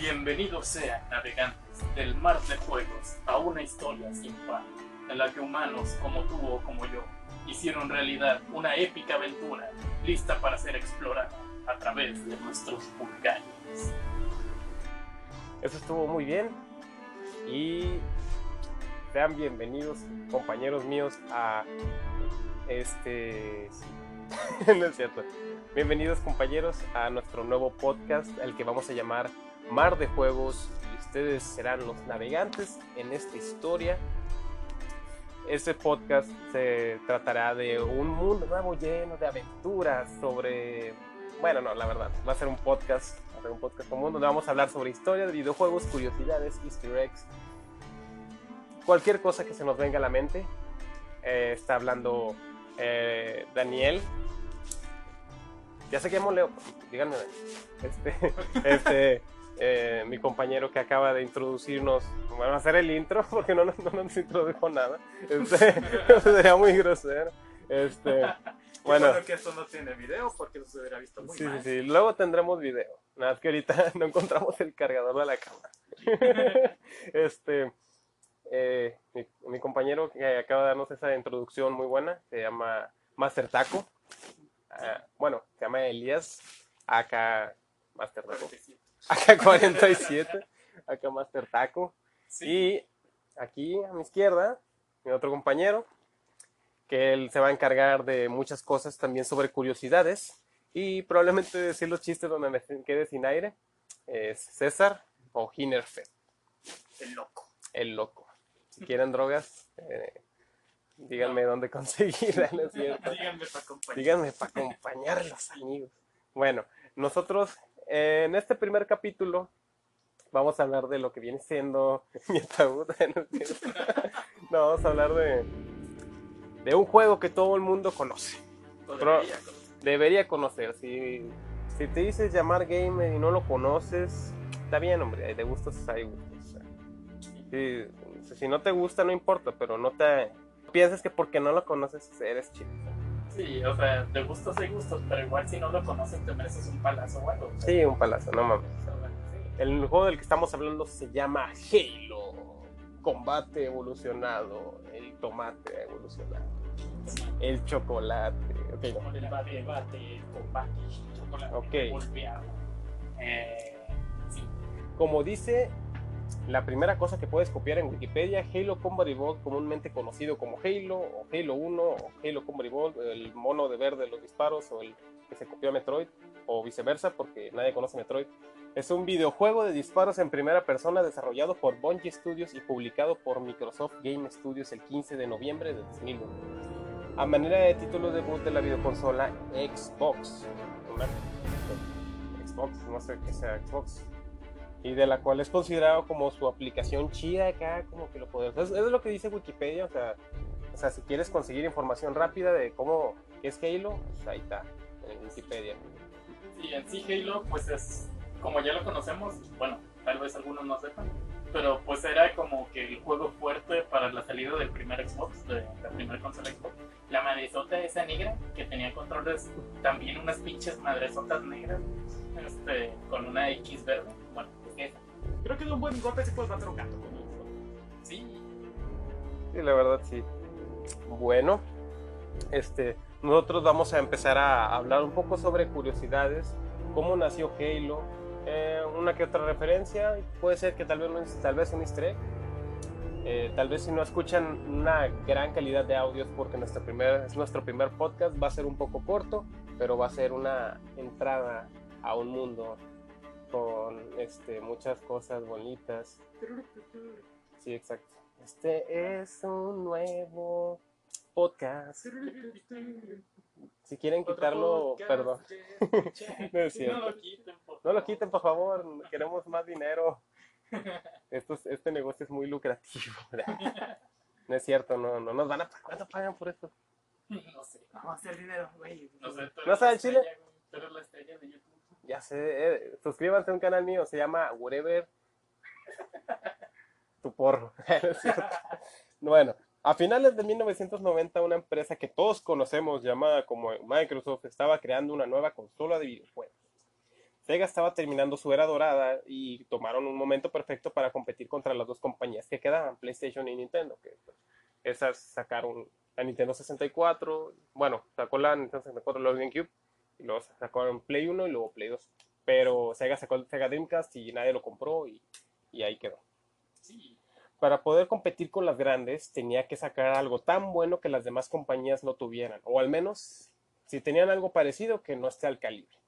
Bienvenidos sean navegantes del mar de juegos a una historia sin par, en la que humanos como tú o como yo hicieron realidad una épica aventura lista para ser explorada a través de nuestros pulgares. Eso estuvo muy bien y sean bienvenidos compañeros míos a este... no es cierto. Bienvenidos compañeros a nuestro nuevo podcast, el que vamos a llamar Mar de Juegos y ustedes serán los navegantes en esta historia. Este podcast se tratará de un mundo nuevo lleno de aventuras sobre... Bueno, no, la verdad, va a ser un podcast, va a ser un podcast común donde vamos a hablar sobre historia de videojuegos, curiosidades, easter eggs, cualquier cosa que se nos venga a la mente. Eh, está hablando eh, Daniel. Ya sé que llamo Leo, díganme. Este, este, eh, mi compañero que acaba de introducirnos, bueno, a hacer el intro porque no, no, no nos introdujo nada. Este, sería muy grosero. Este, Bueno, bueno, que esto no tiene video porque eso se hubiera visto muy sí, sí, mal. sí. Luego tendremos video. Nada, es que ahorita no encontramos el cargador de la cámara. este, eh, mi, mi compañero que acaba de darnos esa introducción muy buena se llama Master Taco. Ah, bueno, se llama Elías, acá Master Taco. Acá 47, acá Master Taco. Sí. Y aquí a mi izquierda, mi otro compañero, que él se va a encargar de muchas cosas también sobre curiosidades y probablemente decir los chistes donde me quede sin aire. Es César o Hinerfed, El loco. el loco. Si quieren drogas, eh, díganme dónde conseguirlas, ¿no es cierto? Díganme para acompañar. Díganme para acompañar amigos. Bueno, nosotros en este primer capítulo vamos a hablar de lo que viene siendo mi ataúd. ¿no vamos a hablar de, de un juego que todo el mundo conoce. Pro- debería conocer. Si, si te dices llamar gamer y no lo conoces, está bien, hombre. De gustos hay gustos. si no te gusta, no importa, pero no te pienses que porque no lo conoces eres chido. Sí, o sea, de gustos hay gustos, pero igual si no lo conoces te mereces un palazo o algo. Sí, un palazo, no mames. El juego del que estamos hablando se llama Halo. Combate evolucionado. El tomate evolucionado. El chocolate. Ok, no. El bate, bate, el combate, el chocolate, Ok. golpeado. Eh, sí, Como dice la primera cosa que puedes copiar en Wikipedia, Halo Combat Evolved, comúnmente conocido como Halo, o Halo 1, o Halo Combat Evolved, el mono de verde de los disparos, o el que se copió a Metroid, o viceversa, porque nadie conoce Metroid. Es un videojuego de disparos en primera persona desarrollado por Bungie Studios y publicado por Microsoft Game Studios el 15 de noviembre de 2001. A manera de título debut de la videoconsola Xbox. Xbox, no sé qué sea Xbox. Y de la cual es considerado como su aplicación chida acá, como que lo poderoso. Es, es lo que dice Wikipedia, o sea, o sea, si quieres conseguir información rápida de cómo es Halo, pues ahí está, en Wikipedia. sí, en sí Halo, pues es, como ya lo conocemos, bueno, tal vez algunos no sepan, pero pues era como que el juego fuerte para la salida del primer Xbox, de la primera consola Xbox. La madresota esa negra, que tenía controles, también unas pinches madresotas negras, este, con una X verde. Creo que de un buen golpe se puede matar un gato con un Sí, Sí, la verdad sí. Bueno, este, nosotros vamos a empezar a hablar un poco sobre curiosidades, cómo nació Halo, eh, una que otra referencia, puede ser que tal vez, tal vez un easter egg. Eh, tal vez si no escuchan una gran calidad de audios porque nuestro primer, es nuestro primer podcast, va a ser un poco corto, pero va a ser una entrada a un mundo con este, muchas cosas bonitas. Sí, exacto. Este es un nuevo podcast. Si quieren Otro quitarlo, podcast perdón. No es no cierto. lo quiten, por No lo favor. quiten, por favor. Queremos más dinero. Esto es- este negocio es muy lucrativo. No es cierto, no, no nos van a pagar. ¿Cuánto pagan por esto? No sé. Vamos a hacer dinero, güey. No sé, tú ¿No eres sabe la el chile? eres la estrella de YouTube. Ya sé. eh, suscríbanse a un canal mío. Se llama Whatever. Tu porro. Bueno, a finales de 1990, una empresa que todos conocemos, llamada como Microsoft, estaba creando una nueva consola de videojuegos. Sega estaba terminando su era dorada y tomaron un momento perfecto para competir contra las dos compañías que quedaban, PlayStation y Nintendo, que pues, esas sacaron la Nintendo 64, bueno, sacó la Nintendo 64, luego GameCube, y luego sacaron Play 1 y luego Play 2. Pero Sega sacó el Sega Dreamcast y nadie lo compró y, y ahí quedó. Sí, Para poder competir con las grandes, tenía que sacar algo tan bueno que las demás compañías no tuvieran, o al menos, si tenían algo parecido, que no esté al calibre.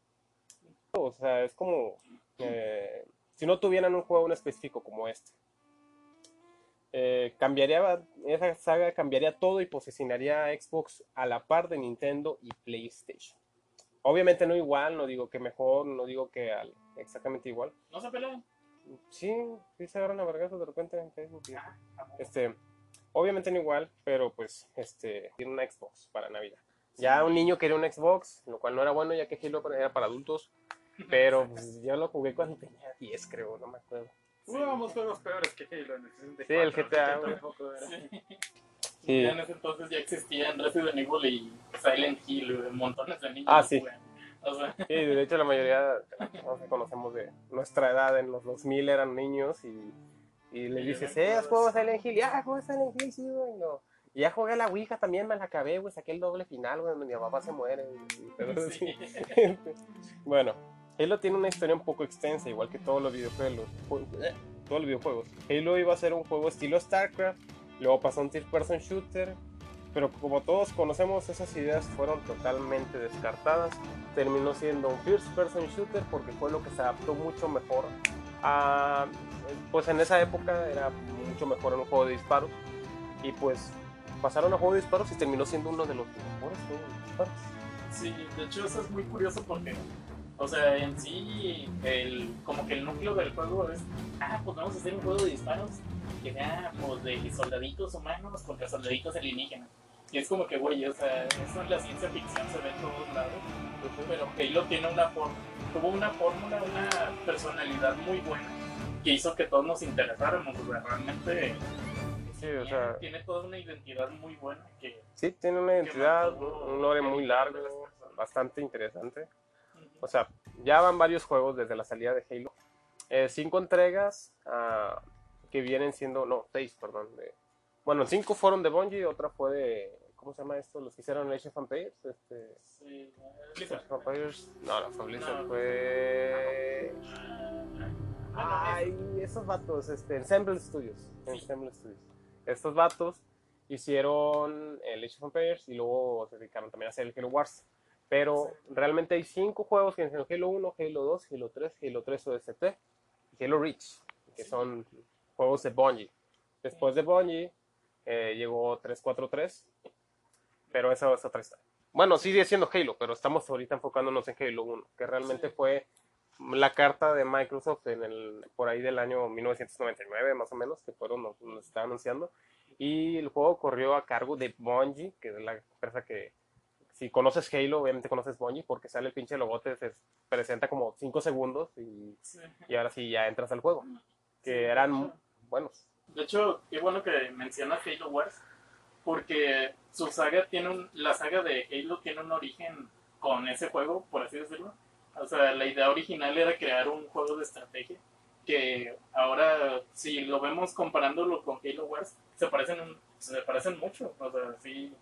O sea, es como eh, si no tuvieran un juego en específico como este. Eh, cambiaría, esa saga cambiaría todo y posicionaría a Xbox a la par de Nintendo y PlayStation. Obviamente no igual, no digo que mejor, no digo que al- exactamente igual. no se pelean. Sí, sí se agarran a vergazos de repente en Facebook. y- Ah, este, obviamente no igual, pero pues este tiene una Xbox para Navidad. Ya un niño quería un Xbox, lo cual no era bueno ya que Halo era para adultos, pero pues, yo lo jugué cuando tenía 10 creo, no me acuerdo. Jugábamos juegos peores que Halo en el 64. Sí, el GTA, Sí. En ese entonces ya existían Resident Evil y Silent Hill, montones de niños. Ah, sí. O sea, Sí, de hecho la mayoría no sé, conocemos de nuestra edad, en los 2000 eran niños y, y les Y dices, eh, ¿has jugado Silent Hill? Ya, jugué Silent Hill, sí, güey. no. Y ya jugué la Ouija también, me la acabé, güey, saqué el doble final, güey, mi papá se muere. pero Sí. sí. bueno, Halo tiene una historia un poco extensa, igual que todos los videojuegos. ju- Todos los videojuegos. Halo iba a ser un juego estilo StarCraft, luego pasó a un third person shooter, pero como todos conocemos, esas ideas fueron totalmente descartadas. Terminó siendo un first person shooter porque fue lo que se adaptó mucho mejor a. Pues en esa época era mucho mejor en un juego de disparos. Y pues pasaron a juego de disparos y terminó siendo uno de los mejores juegos de disparos. Sí, de hecho eso es muy curioso porque, o sea, en sí, el, como que el núcleo del juego es, ah, pues vamos a hacer un juego de disparos que sea pues, de soldaditos humanos contra soldaditos alienígenas. Y es como que, güey, o sea, eso en la ciencia ficción se ve en todos lados, pero Halo tiene una forma, tuvo una fórmula, una personalidad muy buena que hizo que todos nos interesáramos, o sea, realmente Sí, o sea, tiene toda una identidad muy buena que... sí, tiene una identidad, un lore muy largo, bastante interesante. O sea, ya van varios juegos desde la salida de Halo. Eh, cinco entregas ah, que vienen siendo, no, seis, perdón. de- bueno, cinco fueron de Bungie, otra fue de, ¿cómo se llama esto? Los que hicieron Age of Empires. Este, Sí, Blizzard. No, no fue Blizzard, No. fue... Ay, esos vatos, este, Ensemble Studios. Sí. Ensemble Studios. Estos vatos hicieron el Age of Empires y luego se dedicaron también a hacer el Halo Wars. Pero realmente hay cinco juegos que son Halo 1, Halo 2, Halo 3, Halo 3 OST y Halo Reach, que son juegos de Bungie. Después de Bungie eh, llegó 343, pero esa es otra historia. Bueno, sigue siendo Halo, pero estamos ahorita enfocándonos en Halo 1, que realmente Sí. fue la carta de Microsoft en el, por ahí del año 1999 más o menos, que fueron los los está anunciando. Y el juego corrió a cargo de Bungie, que es la empresa que, si conoces Halo, obviamente conoces Bungie, porque sale el pinche logote, se presenta como 5 segundos y, sí. y ahora sí ya entras al juego. Que eran buenos. De hecho, qué bueno que mencionas Halo Wars, porque su saga tiene un, la saga de Halo tiene un origen con ese juego, por así decirlo. O sea, la idea original era crear un juego de estrategia que ahora, si lo vemos comparándolo con Halo Wars, se parecen, se parecen mucho. O sea, sí,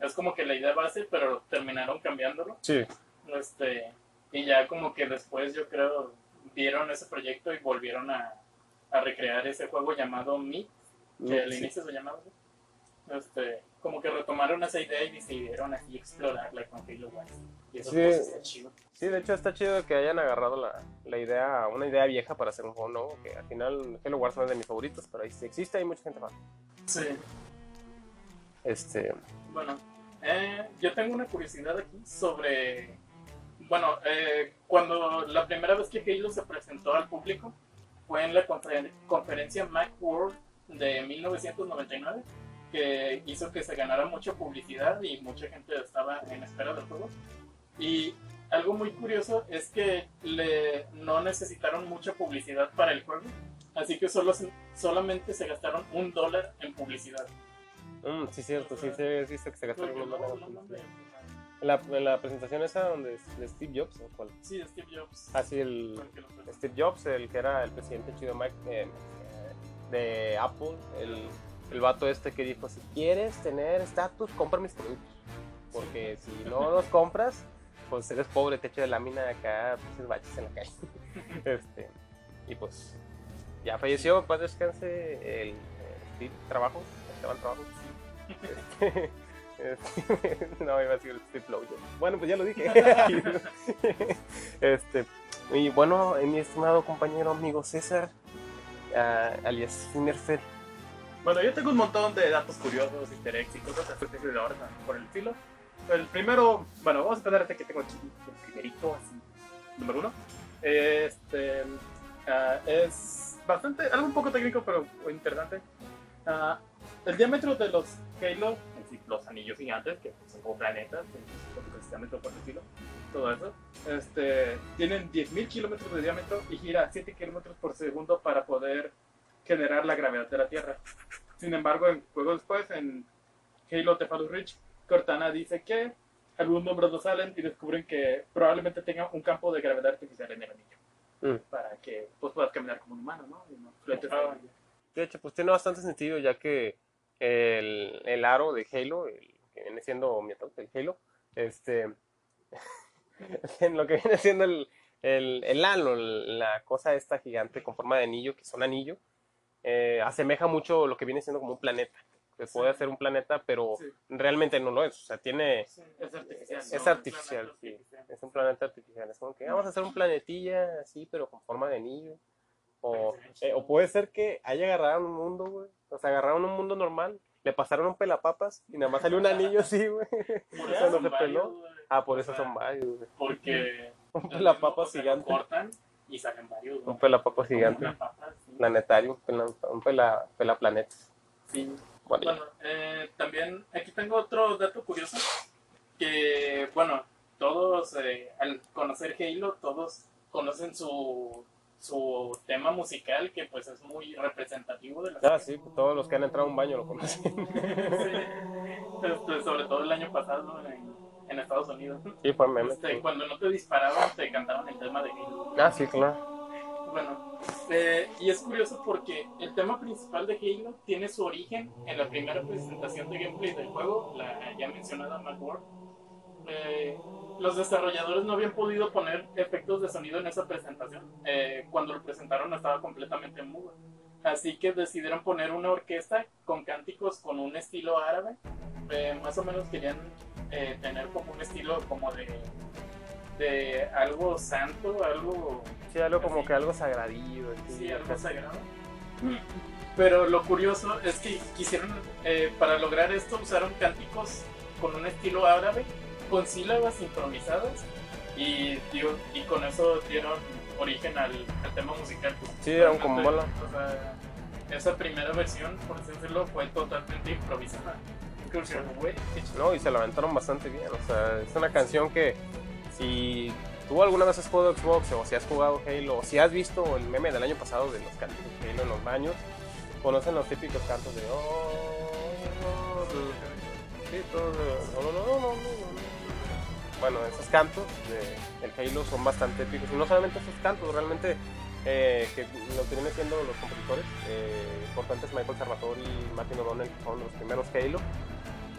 es como que la idea base, pero terminaron cambiándolo. Sí. Este, y ya como que después yo creo vieron ese proyecto y volvieron a, a recrear ese juego llamado Meat, que al Sí. inicio se llamaba. Este, como que retomaron esa idea y decidieron así explorarla con Halo Wars. Y eso Sí. pues está chido. Sí, de hecho está chido que hayan agarrado la, la idea, una idea vieja para hacer un juego nuevo, que al final Halo Wars no es de mis favoritos, pero ahí sí existe, hay mucha gente fan. Sí. Este, Bueno, eh, yo tengo una curiosidad aquí sobre. Bueno, eh, cuando la primera vez que Halo se presentó al público fue en la confer- conferencia Macworld de 1999, que hizo que se ganara mucha publicidad y mucha gente estaba en espera del juego. Y algo muy curioso es que le, no necesitaron mucha publicidad para el juego, así que solo, solamente se gastaron un dólar en publicidad. Mm, sí, cierto, sí, sí, sí, sí, que se gastaron no, no de. En la, en la presentación esa donde de Steve Jobs, ¿o cuál? Sí, de Steve Jobs. El Fue el. Steve Jobs, el que era el presidente chido Mike, eh, eh, de Apple, el, el vato este que dijo, si quieres tener estatus, compra mis productos. Porque si no los compras, pues eres pobre, techo de lámina acá, pues baches en la calle. este, y pues ya falleció, paz descanse el eh, Steve Trabajo, Esteban Trabajo. Este, este, no, iba a decir Steve Blowjob. Bueno, pues ya lo dije. este, y bueno, eh, mi estimado compañero amigo César, ah, alias Finnerfeld, Bueno, yo tengo un montón de datos curiosos, easter eggs y cosas de orden por el estilo. El primero, bueno, vamos a empezar este que tengo aquí, el primerito, así, número uno. Este ah, es bastante, algo un poco técnico, pero interesante. Ah, el diámetro de los Halo, es decir, los anillos gigantes, que son como planetas, precisamente por el estilo, todo eso, este, tienen 10.000 kilómetros de diámetro y gira a 7 kilómetros por segundo para poder generar la gravedad de la Tierra. Sin embargo, en juegos después, en Halo Tepalus Ridge, Cortana dice que algunos números no salen y descubren que probablemente tenga un campo de gravedad artificial en el anillo. Mm. Para que pues, puedas caminar como un humano, ¿no? Y no Ah. De hecho, pues tiene bastante sentido ya que el, el aro de Halo, el que viene siendo mi ataúd, el Halo, este, en lo que viene siendo el, el, el halo, la cosa esta gigante con forma de anillo, que es un anillo, eh, asemeja mucho lo que viene siendo como un planeta. Que Sí. puede ser un planeta, pero Sí. realmente no lo es. O sea, tiene, Sí, Es artificial. es artificial, planeta sí. artificial. es un planeta artificial. Es como que vamos a hacer un planetilla así, pero con forma de anillo. O, eh, o puede ser que haya agarrado un mundo, güey. O sea, agarraron un mundo normal, le pasaron un pelapapas y nada más salió un anillo así, güey. Por eso se peló. varios. Ah, por O eso sea, son varios, güey. Porque Un el pelapapas gigante. Cortan y salen varios. Un pelapapas gigante. pelapapas, sí. Planetario, un pela- un pela, pelaplanetas. Sí. Bueno, eh, también aquí tengo otro dato curioso. Que, bueno, todos eh, al conocer Halo, todos conocen su, su tema musical, que pues es muy representativo de la ah, sí, todos los que han entrado a un baño lo conocen. Sí. Este, sobre todo el año pasado en, en Estados Unidos. Sí, fue meme. Este, cuando no te disparaban, te cantaban el tema de Halo. Ah, sí, claro. Bueno, eh, y es curioso porque el tema principal de Halo tiene su origen en la primera presentación de gameplay del juego, la ya mencionada Macworld. Eh, los desarrolladores no habían podido poner efectos de sonido en esa presentación. Eh, cuando lo presentaron estaba completamente mudo. Así que decidieron poner una orquesta con cánticos con un estilo árabe. Eh, más o menos querían eh, tener como un estilo como de, de algo santo, algo Sí, algo como que algo sagradillo. así, Sí, algo sagrado. Pero lo curioso es que quisieron, eh, para lograr esto, usaron cánticos con un estilo árabe, con sílabas sincronizadas, y, dio- y con eso dieron origen al, al tema musical. pues, Sí, un como bola. o sea, esa primera versión, por así decirlo, fue totalmente improvisada. No, y se la aventaron bastante bien. O sea, es una canción que si tú alguna vez has jugado Xbox o si has jugado Halo o si has visto el meme del año pasado de los cantos de Halo en los baños, conocen los típicos cantos de oh, no, no", "No, Bueno, esos cantos de, del Halo son bastante épicos. Y no solamente esos cantos, realmente eh, que lo que vienen los compositores eh, importantes, Michael Salvatore y Martin O'Donnell, que son los primeros Halo,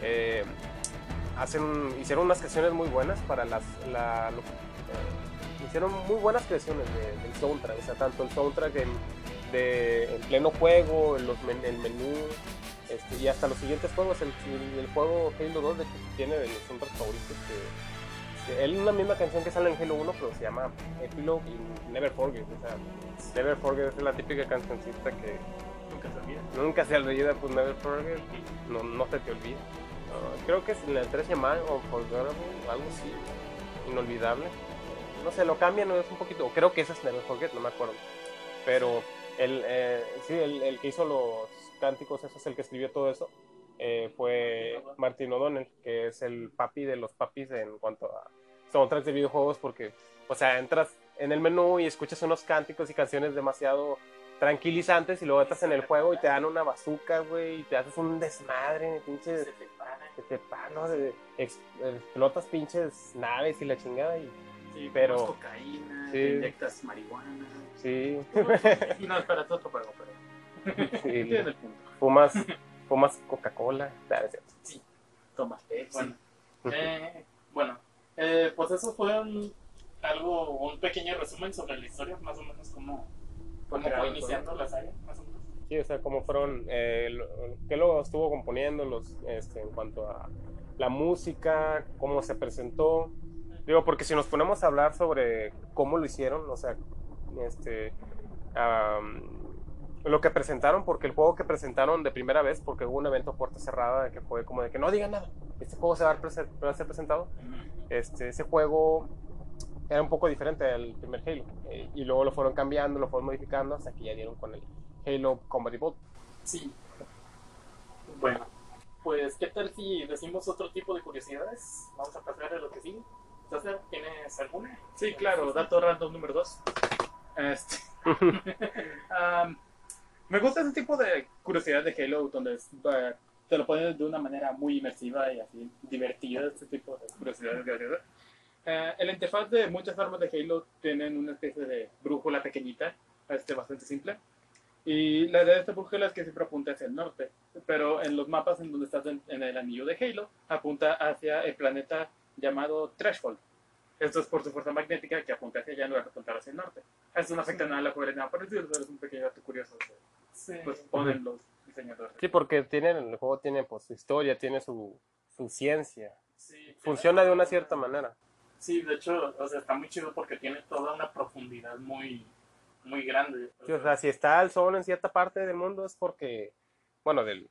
eh, hacen, hicieron unas creaciones muy buenas para las... Eh, hicieron muy buenas creaciones de- del soundtrack, o sea, tanto el soundtrack en, en pleno juego, los el menú, este, y hasta los siguientes juegos, el, juego Halo 2 de hecho, tiene de los soundtracks favoritos que, que él una misma canción que sale en Halo 1, pero se llama Epilogue y Never Forget, o sea, Never Forget es la típica cancioncita que Nunca se olvida. nunca se olvida, pues Never Forget, no, no se te olvida. Ah, creo que es en el 3 se llama Unforgettable, algo así, inolvidable. No sé, lo cambian, es un poquito, creo que ese es Never Forget, no me acuerdo. Pero el, eh, sí, el, el que hizo los cánticos, ese es el que escribió todo eso, eh, fue Martin O'Donnell, que es el papi de los papis en cuanto a soundtracks de videojuegos, porque, o sea, entras en el menú y escuchas unos cánticos y canciones demasiado tranquilizantes y luego entras en el juego y te dan una bazooka, güey, y te haces un desmadre, pinche Se te. Que te ex- explotas pinches naves y la chingada y Sí, Pero- cocaína, Sí. te inyectas marihuana. sí, no, espera, es otro juego, pero sí, entiende el punto. fumas, fumas Coca-Cola. Cierto. Tomas Pepsi. Bueno, eh, bueno eh, pues eso fue un, algo, un pequeño resumen sobre la historia, más o menos cómo, cómo fue iniciando la saga, más o menos. Sí, o sea, cómo fueron, eh, lo- qué lo estuvo componiendo los, este, en cuanto a la música, cómo se presentó. Digo, porque si nos ponemos a hablar sobre cómo lo hicieron, o sea, este, am, lo que presentaron, porque el juego que presentaron de primera vez, porque hubo un evento puerta cerrada que fue como de que no digan nada, este juego se va a, prese- va a ser presentado. Este, ese juego era un poco diferente al primer Halo. eh, y luego lo fueron cambiando, lo fueron modificando hasta que ya dieron con el Halo Combat Evolved. Sí. Bueno, pues, ¿qué tal si decimos otro tipo de curiosidades? Vamos a pasar a lo que sigue. Entonces, ¿tienes alguna? Sí, claro, dato random número 2. Este, am, me gusta ese tipo de curiosidad de Halo donde es, eh, te lo ponen de una manera muy inmersiva y así divertida, este tipo de curiosidades graciosas. Eh, el interfaz de muchas armas de Halo tienen una especie de brújula pequeñita, este, bastante simple. Y la idea de esta brújula es que siempre apunta hacia el norte, pero en los mapas en donde estás en, en el anillo de Halo, apunta hacia el planeta llamado Threshold. Esto es por su fuerza magnética que apunta hacia allá en lugar de apuntar hacia el norte. Eso no afecta nada a la jugabilidad, pero es un pequeño dato curioso Sí. pues, ponen los diseñadores. Sí, porque tienen, el juego tiene pues, su historia, tiene su, su ciencia. Sí, Funciona de una cierta manera. Sí, de hecho, o sea, está muy chido porque tiene toda una profundidad muy, muy grande. Sí, o sea, si está el sol en cierta parte del mundo es porque, bueno, del,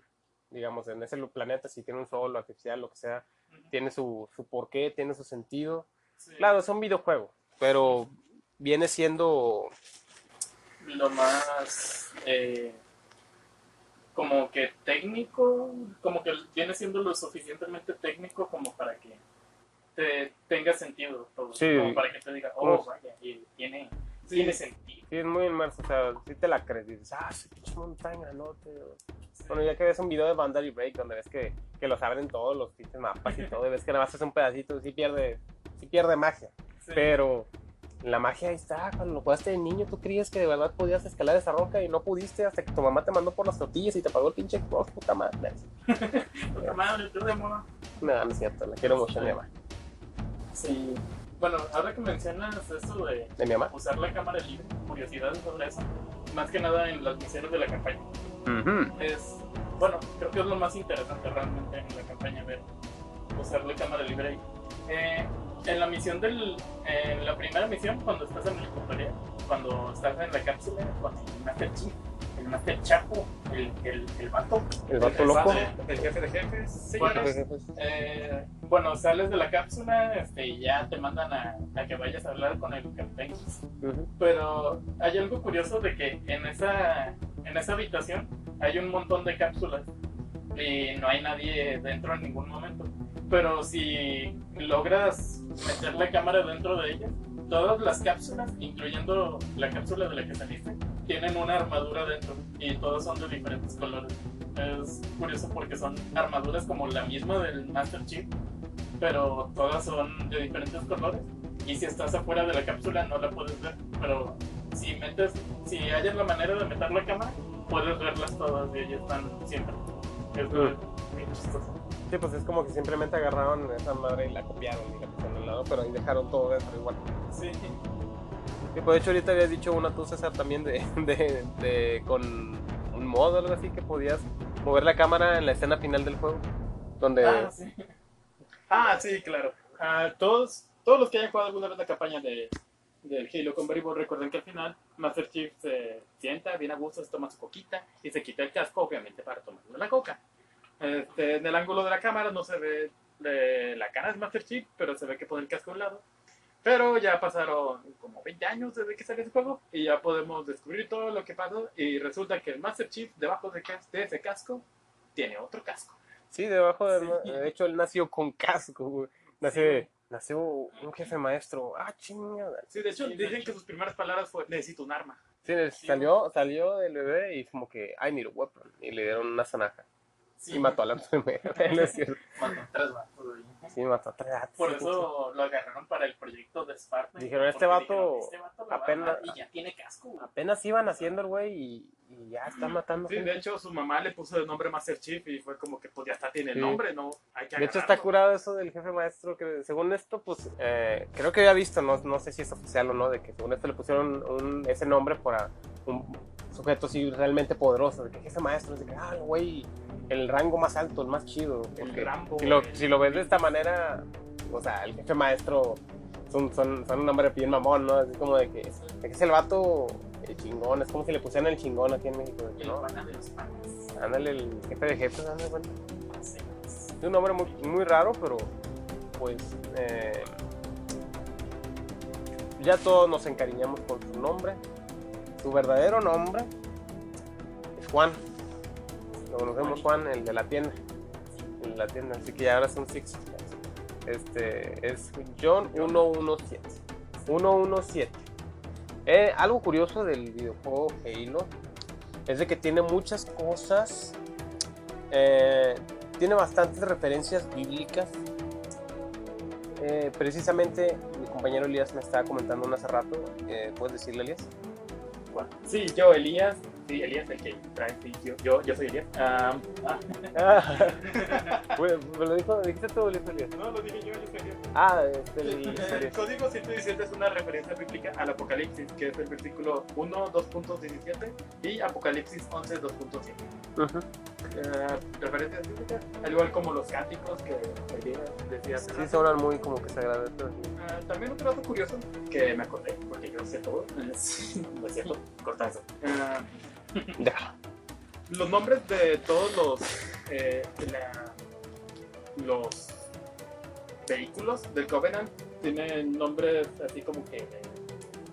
digamos, en ese planeta, si tiene un sol artificial, lo que sea, tiene su, su porqué, tiene su sentido. Sí. Claro, es un videojuego, pero viene siendo lo más eh, como que técnico, como que viene siendo lo suficientemente técnico como para que te tenga sentido todo, Sí. como para que te diga, oh, Pues- vaya, y tiene, Sí. tiene sentido. Sí, es muy inmerso, o sea, si te la crees, dices, ah, sí, pinche montaña, no te... Bueno, ya que ves un video de Boundary Break donde ves que, que los abren todos los pinches mapas y todo, y ves que nada más es un pedacito, sí pierde, sí pierde magia, Sí. pero la magia ahí está, cuando lo jugaste de niño, tú creías que de verdad podías escalar esa roca y no pudiste hasta que tu mamá te mandó por las tortillas y te pagó el pinche Xbox, puta madre. Puta madre, tú de moda. No, no es cierto, la quiero mucho a mi mamá. Sí. Bueno, ahora que mencionas eso de ¿De mi mamá? usar la cámara libre, curiosidades sobre eso, más que nada en las misiones de la campaña. es, bueno, creo que es lo más interesante realmente en la campaña ver usar la cámara libre ahí. Eh, en la misión del, en la primera misión, cuando estás en el tutorial, cuando estás en la cápsula con el Master Chief, el Master Chapo, el, el, el vato, El vato el loco. El jefe de jefes. Sí, Bueno, eh, bueno, sales de la cápsula este, y ya te mandan a, a que vayas a hablar con el capitán. Pero hay algo curioso de que en esa, en esa habitación hay un montón de cápsulas y no hay nadie dentro en ningún momento. Pero si logras meter la cámara dentro de ellas, todas las cápsulas, incluyendo la cápsula de la que saliste, tienen una armadura dentro y todas son de diferentes colores. Es curioso porque son armaduras como la misma del Master Chief, pero todas son de diferentes colores. Y si estás afuera de la cápsula no la puedes ver, pero si metes, si hayas la manera de meter la cámara, puedes verlas todas y ellas están siempre. Es muy, muy chistoso. Sí, pues es como que simplemente agarraron esa madre y la copiaron y la pusieron al lado, pero ahí dejaron todo dentro igual. Sí, Sí, pues de hecho ahorita habías dicho una tú, César, también de, de, de con un modo o algo así que podías mover la cámara en la escena final del juego. Donde... ah, sí. Ah, sí, claro. Ah, todos, todos los que hayan jugado alguna vez la campaña de, del Halo con Convertible recuerden que al final Master Chief se sienta bien a gusto, se toma su coquita y se quita el casco, obviamente, para tomarle la coca. Este, en el ángulo de la cámara no se ve de la cara de Master Chief, pero se ve que pone el casco a un lado. Pero ya pasaron como 20 años desde que salió ese juego y ya podemos descubrir todo lo que pasó. Y resulta que el Master Chief, debajo de, ese casco, tiene otro casco. Sí, debajo de... Sí. De hecho, él nació con casco, güey. Nació, nació un jefe maestro. Ah, chingada. Sí, de hecho, Sí, dicen que sus primeras palabras fue: Necesito un arma. Sí, salió, salió del bebé y como que, I need a weapon. Y le dieron una zanaja. Sí, y mató a la enfermera. no es cierto. mató tres vatos ahí. Sí, mató a tres gatos. Por eso lo agarraron para el proyecto de Spartan. Dijeron, este vato este vato a apenas- Y ya tiene casco. güey. Apenas iban haciendo el güey y, y ya está matando. Sí, gente. de hecho su mamá le puso de nombre Master Chief y fue como que pues ya está, tiene el Sí. nombre, ¿no? Hay que De hecho, está curado eso del jefe maestro, que según esto, pues, eh, creo que había visto, no, no sé si es oficial o no, de que según esto le pusieron un- ese nombre para un sujeto así realmente poderoso, de que jefe maestro, de que, ah, el güey, el rango más alto, el más chido. El porque Rambo. si, lo, el- si lo ves de esta manera, o sea, el jefe maestro son, son, son un nombre bien mamón, ¿no? Así como de que, de que es el vato el chingón, es como si le pusieran el chingón aquí en México, de que, ¿no? Ándale, el jefe de jefes, ándale, cuenta. Es un nombre muy, muy raro, pero pues eh, ya todos nos encariñamos con su nombre. Su verdadero nombre es Juan. Lo conocemos Juan, el de la tienda. El de la tienda, así que ya ahora son Six. Este es John 117. 117. Eh, algo curioso del videojuego Halo es de que tiene muchas cosas. eh, tiene bastantes referencias bíblicas. Eh, precisamente mi compañero Elías me estaba comentando un hace rato. eh, ¿Puedes decirle, Elías? Bueno, sí, yo, Elías. Sí, Elías, el que trae. Sí, yo, yo, yo soy Elías. Ah, ah, Bueno, me lo dijo, dijiste tú, Elías. Elías? no, lo dije yo, yo soy Elías. Ah, este, el- El Elías. código 117 es una referencia bíblica al Apocalipsis, que es el versículo 1, 2.17 y Apocalipsis 11, 2.7. Ujú. Eh, referencias bíblicas, al igual como los cánticos que Elías decía. Sí, rato. sonan muy como que sagrados. Ah, también otro dato curioso que me acordé, porque yo sé todo, es, no es cierto, corta eso. Deja. los nombres de todos los, eh, de los vehículos del Covenant tienen nombres así como que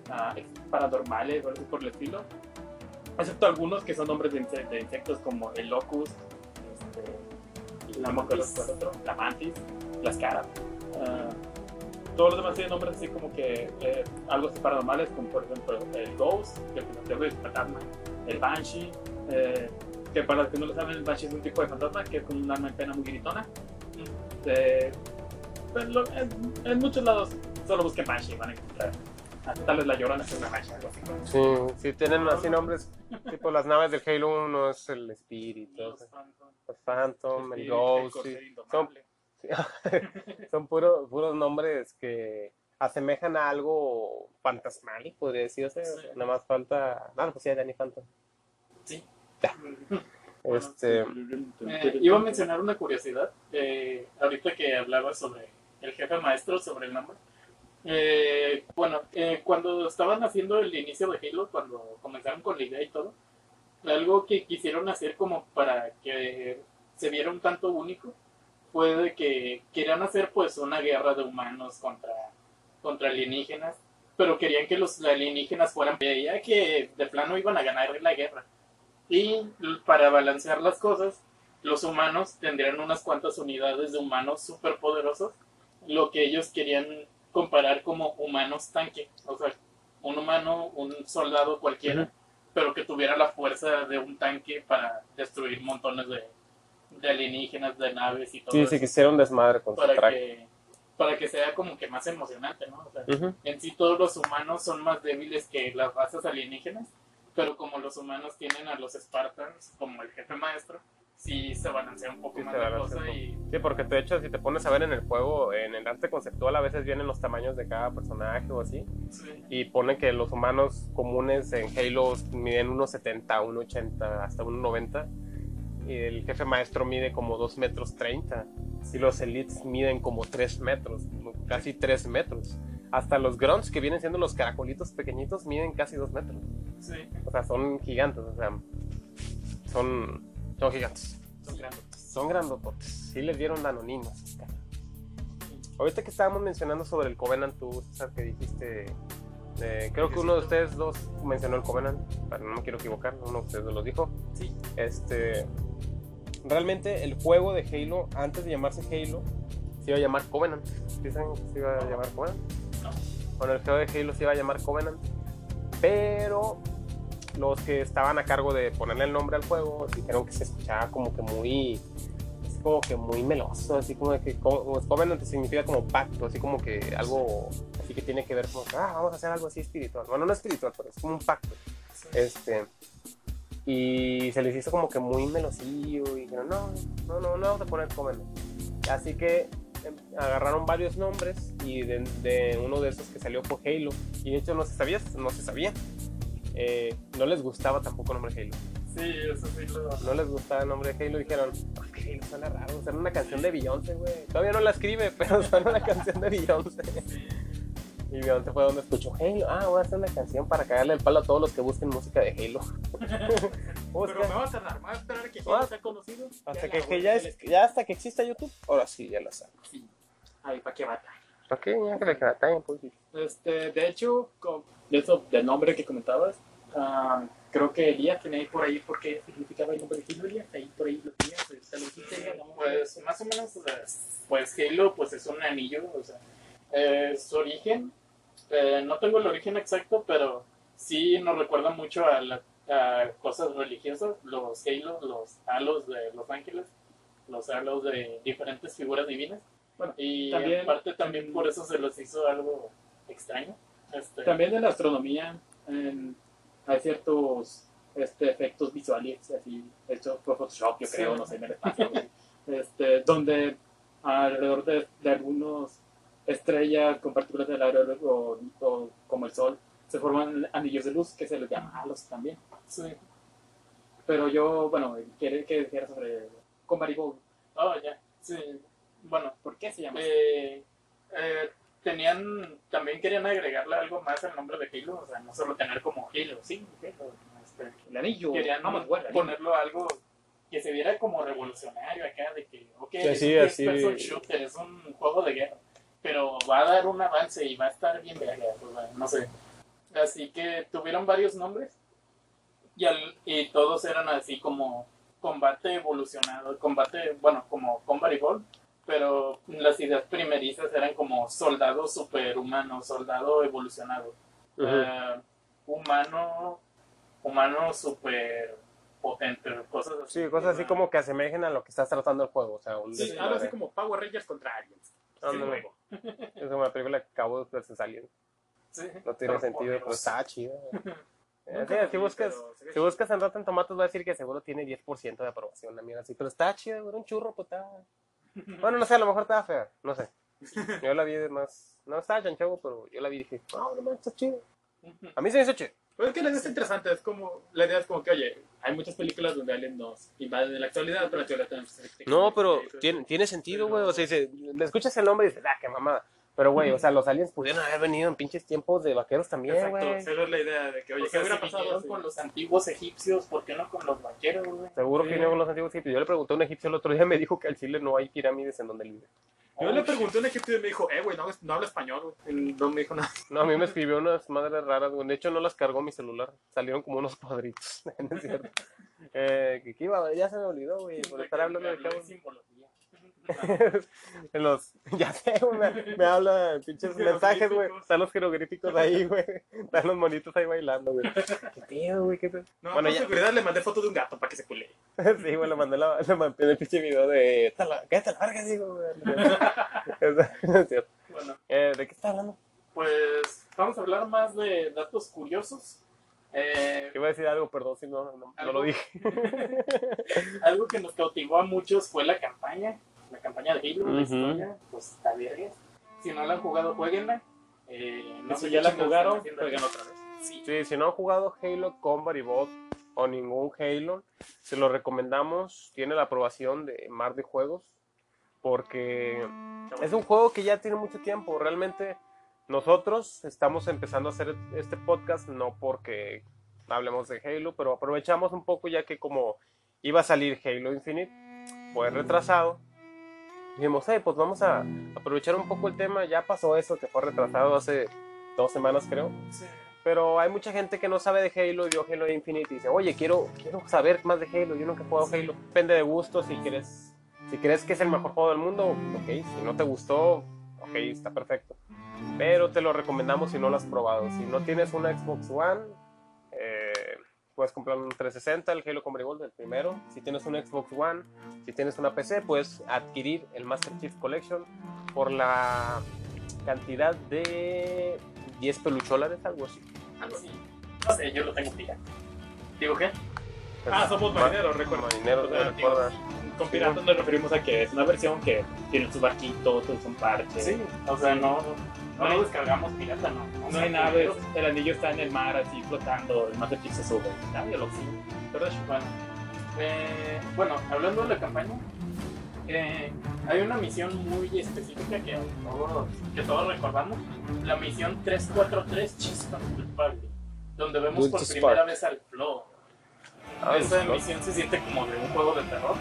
ah, paranormales o algo por el estilo, excepto algunos que son nombres de, inse- de insectos como el locust, este, la, Mantis. la mantis, las caras. Ah, todos los demás tienen nombres así como que eh, algo así paranormales, como por ejemplo el Ghost, que el fantasma, el Banshee, eh, que para los que no lo saben, el Banshee es un tipo de fantasma que es con una alma en pena muy gritona. Eh, pues, lo- en, en muchos lados solo busquen Banshee y van a encontrar. Tal vez la llorona es una Banshee, algo así. Sí, sí, tienen así nombres, tipo las naves del Halo 1 es el Spirit, Los Phantom. el Phantom, el Sí, Ghost, sí. Indomable. son puro- puros nombres que asemejan a algo fantasmal, podría decirse. Sí. Nada más falta. Ah, pues sí, Danny Phantom. Sí. Ya. Este, Eh, iba a mencionar una curiosidad. eh, ahorita que hablaba sobre el jefe maestro, sobre el nombre. Eh, bueno, eh, cuando estaban haciendo el inicio de Halo, cuando comenzaron con la idea y todo, algo que quisieron hacer como para que se viera un tanto único fue de que querían hacer pues una guerra de humanos contra, contra alienígenas, pero querían que los alienígenas fueran, veía que de plano iban a ganar la guerra. Y para balancear las cosas, los humanos tendrían unas cuantas unidades de humanos superpoderosos, lo que ellos querían comparar como humanos tanque, o sea, un humano, un soldado cualquiera, pero que tuviera la fuerza de un tanque para destruir montones de, de alienígenas, de naves y todo sí, eso, sí, quisieron desmadre con su que para que sea como que más emocionante, ¿no? O sea, Ujú. en sí todos los humanos son más débiles que las razas alienígenas, pero como los humanos tienen a los Spartans como el jefe maestro, sí se balancea un poco Sí, más la cosa y Sí, porque de hecho, si te pones a ver en el juego, en el arte conceptual, a veces vienen los tamaños de cada personaje o así. sí, Y pone que los humanos comunes en Halo miden 1,70, 1,80, hasta 1,90. Y el jefe maestro mide como 2 metros 30. Y los elites miden como 3 metros, casi 3 metros. Hasta los grunts, que vienen siendo los caracolitos pequeñitos, miden casi 2 metros. sí, O sea, son gigantes, o sea, son, son gigantes. son grandes. Son grandototes. Sí les dieron danoninos. Ahorita que estábamos mencionando sobre el Covenant, tú, César, que dijiste. eh, creo que uno de ustedes dos mencionó el Covenant, pero no me quiero equivocar, uno de ustedes dos lo dijo. Sí, Este. Realmente el juego de Halo, antes de llamarse Halo, se iba a llamar Covenant. ¿Sí saben que se iba a llamar Covenant? No. Bueno, el juego de Halo se iba a llamar Covenant. Pero los que estaban a cargo de ponerle el nombre al juego dijeron que se escuchaba como que muy así como que muy meloso, así como que como, Covenant significa como pacto, así como que algo así que tiene que ver como que, ah, vamos a hacer algo así espiritual. Bueno, no espiritual, pero es como un pacto. Este y se les hizo como que muy melosillo y dijeron, no, no, no, no vamos a poner Covenant. Así que em, agarraron varios nombres y de, de uno de esos que salió fue Halo. Y de hecho no se sabía, no se sabía. Eh, no les gustaba tampoco el nombre Halo. Sí, eso sí lo. No les gustaba el nombre de Halo. Dijeron, "Ah, que Halo suena raro. Suena una canción de Beyoncé, güey. Todavía no la escribe, pero suena una canción de Beyoncé. Y Beyoncé fue donde escuchó Halo. Ah, voy a hacer una canción para cagarle el palo a todos los que busquen música de Halo. Busca- Pero me vas a vas a esperar a que Ah. Halo sea conocido. hasta Ya que, ya, es, ya hasta que exista YouTube. Ahora sí, ya la saco. Sí. Ay, ¿para qué batalla? Ok, ya que le pues. sí. Este, de hecho, con- de eso, del nombre que comentabas, ah, creo que Elías tenía ahí por ahí porque significaba el nombre de Halo Elías, ahí por ahí lo tenías, te lo dijiste, Elías, ¿no? Pues más o menos, o sea, pues Halo pues es un anillo, o sea, eh, su origen, eh, no tengo el origen exacto, pero sí nos recuerda mucho a, la- a cosas religiosas, los Halo, los halos de los ángeles, los halos de diferentes figuras divinas. Bueno, y también- en parte también por eso se los hizo algo extraño. Este, También en la astronomía en- hay ciertos este, efectos visuales, así, hechos por Photoshop, yo Sí. creo, no sé, en el espacio, este, donde alrededor de, de algunos estrellas con partículas del aire o, o como el Sol, se forman anillos de luz que se les llama halos también. sí. Pero yo, bueno, quiere que dijera sobre Comaribol. Oh, ya, sí. Bueno, ¿Por qué se llama? Eh, eh, tenían, también querían agregarle algo más al nombre de Halo, o sea, no solo tener como Halo, sí, Halo, este, El anillo. querían Vamos, bueno, el anillo. ponerlo algo que se viera como revolucionario acá, de que, ok, Sí, es sí, un así- shooter, es un juego de guerra, pero va a dar un avance y va a estar bien verga, o sea, no sé. Así que tuvieron varios nombres y, al- y todos eran así como combate evolucionado, combate, bueno, como Combat Evolved, pero las ideas primerizas eran como soldado superhumano, soldado evolucionado, eh, humano, humano super potente, cosas así. Sí, cosas así como que asemejen a lo que estás tratando el juego. O sea, un Sí, algo así como Power Rangers contra aliens. Ándale. Sí, Es como la película que acabo de versus Alien. Sí, No tiene sentido, pero poderoso. está chido. Eh, sí, si buscas, si buscas en Rotten Tomatoes va a decir que seguro tiene 10% de aprobación, la mierda así. Pero está chido, güey, un churro, pues está... Bueno, no sé, a lo mejor estaba fea, no sé. Yo la vi de más... No estaba chanchavo, pero yo la vi y dije, no, no manches, está chido. A mí se me hizo chido. Pues es que la idea es interesante, es como, la idea es como que, oye, hay muchas películas donde aliens nos invaden en la actualidad, pero la. No, pero tiene, tiene sentido, güey. O sea, dice, le escuchas el nombre y dices, ah, qué mamada. Pero, güey, o sea, los aliens pudieron haber venido en pinches tiempos de vaqueros también, Exacto, güey. esa es la idea de que, oye, O ¿qué hubiera si pasado con los antiguos egipcios, ¿por qué no con los vaqueros, güey? Seguro que vinieron con los antiguos egipcios. Yo le pregunté a un egipcio el otro día, me dijo que al Chile no hay pirámides en donde vive. Yo Oh, le pregunté a un egipcio y me dijo, eh, güey, no, no habla español, güey. Él No me dijo nada. No, a mí me escribió unas madres raras, güey. De hecho, no las cargó mi celular. Salieron como unos cuadritos. no es cierto. Eh, que, iba, ya se me olvidó, güey, por estar hablando de los, ya sé, me, me habla de pinches mensajes, güey. Están los jeroglíficos ahí, güey. Están los monitos ahí bailando, güey. ¿Qué pedo, güey? ¿Qué pedo? No, Bueno, ya. seguridad le mandé foto de un gato para que se culé. Sí, güey, le mandé, la, le mandé el pinche video de. "Esta la- Cállate la verga, digo, güey. Es cierto. Bueno, Eh, ¿De qué está hablando? pues vamos a hablar más de datos curiosos. Eh, Iba a decir algo, perdón si no, no, lo dije. algo que nos cautivó a muchos fue la campaña, la campaña de Halo, la Ujú. historia, pues está verga. Si no la han jugado, jueguenla. Eh, no si ya la jugaron, jueguen otra vez. Sí. Sí, si no han jugado Halo Combat Evolved o ningún Halo, se lo recomendamos. Tiene la aprobación de Mar de Juegos porque es un juego que ya tiene mucho tiempo. Realmente nosotros estamos empezando a hacer este podcast no porque hablemos de Halo, pero aprovechamos un poco ya que como iba a salir Halo Infinite, fue retrasado. Dijimos, hey, pues vamos a aprovechar un poco el tema. Ya pasó eso, que fue retrasado hace dos semanas creo. Sí. Pero hay mucha gente que no sabe de Halo y vio Halo Infinite y dice, oye, quiero, quiero saber más de Halo, yo nunca he jugado Halo. Depende de gusto, si quieres, si crees que es el mejor juego del mundo, ok, si no te gustó, ok, está perfecto. Pero te lo recomendamos si no lo has probado. Si no tienes una Xbox One, eh, puedes comprar un 360, el Halo Combat Evolved, el primero. Si tienes un Xbox One, si tienes una PC, puedes adquirir el Master Chief Collection por la cantidad de 10 pelucholares, algo así. Algo así. No sé, yo lo tengo pirata. ¿Digo qué? Ah, somos marineros, recuerdo. Marineros, Ah, recuerda. Con piratas nos referimos a que es una versión que tiene sus barquitos, son parches. Sí, o sea, no, no lo descargamos pirata, no. No sea, hay naves, pero- el anillo está en el mar así flotando, el Master Chief se sube. Ah, yo lo sé. ¿Verdad? Bueno, eh, bueno, hablando de la campaña, eh, hay una misión muy específica que todos, que todos recordamos, la misión 343 Chispa Culpable, donde vemos por primera vez al Flo. Ah, Esa ¿no? misión se siente como de un juego de terror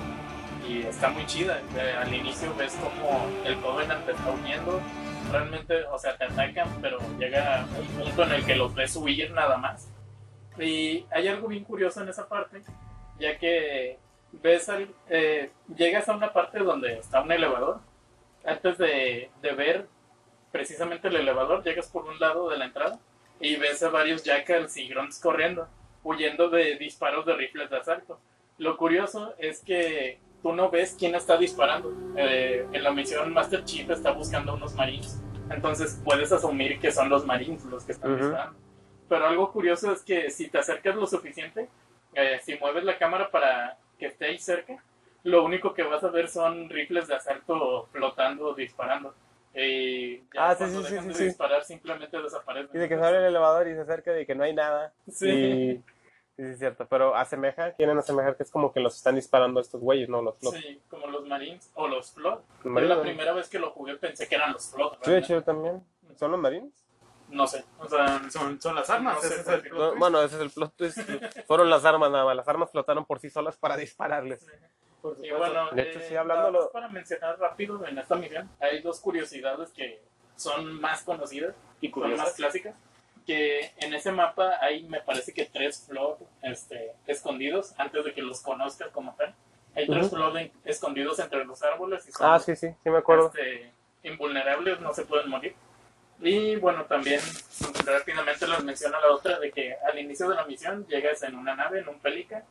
y está muy chida. Eh, al inicio ves como el Covenant te está uniendo, realmente, o sea, te atacan, pero llega un punto en el que los ves huir nada más. Y hay algo bien curioso en esa parte, ya que ves al, eh, llegas a una parte donde está un elevador. Antes de, de ver precisamente el elevador, llegas por un lado de la entrada y ves a varios jackals y grunts corriendo, huyendo de disparos de rifles de asalto. Lo curioso es que tú no ves quién está disparando. Eh, en la misión Master Chief está buscando unos marines. Entonces puedes asumir que son los marines los que están disparando. Pero algo curioso es que si te acercas lo suficiente, eh, si mueves la cámara para que esté ahí cerca, lo único que vas a ver son rifles de asalto flotando, disparando. Y ya Ah, sí, sí, sí, de sí. disparar simplemente desaparecen. Dice que se abre el elevador y se acerca de que no hay nada. Sí. Y, sí, sí, es cierto. Pero asemeja, quieren asemejar que es como que los están disparando estos güeyes, ¿no? Los, los, Sí, como los Marines o los Flood. Yo marines. la primera vez que lo jugué pensé que eran los Flood. Sí, de hecho, también. ¿Son los marines? No sé. O sea, Son, son las armas, No sé ese es por el qué. plot No, twist. bueno, ese es el plot twist. Fueron las armas nada más. Las armas flotaron por sí solas para dispararles. Y bueno, De hecho, eh, sí, hablándolo- nada más para mencionar rápido en esta misión, hay dos curiosidades que son más conocidas y son más curiosas. clásicas. Que en ese mapa hay, me parece que tres Flood este, escondidos antes de que los conozcas como tal. Hay tres en- escondidos entre los árboles y son Ah, sí, sí, sí me acuerdo. este, invulnerables, no se pueden morir. Y bueno, también rápidamente les menciono la otra de que al inicio de la misión llegas en una nave, en un Pelican.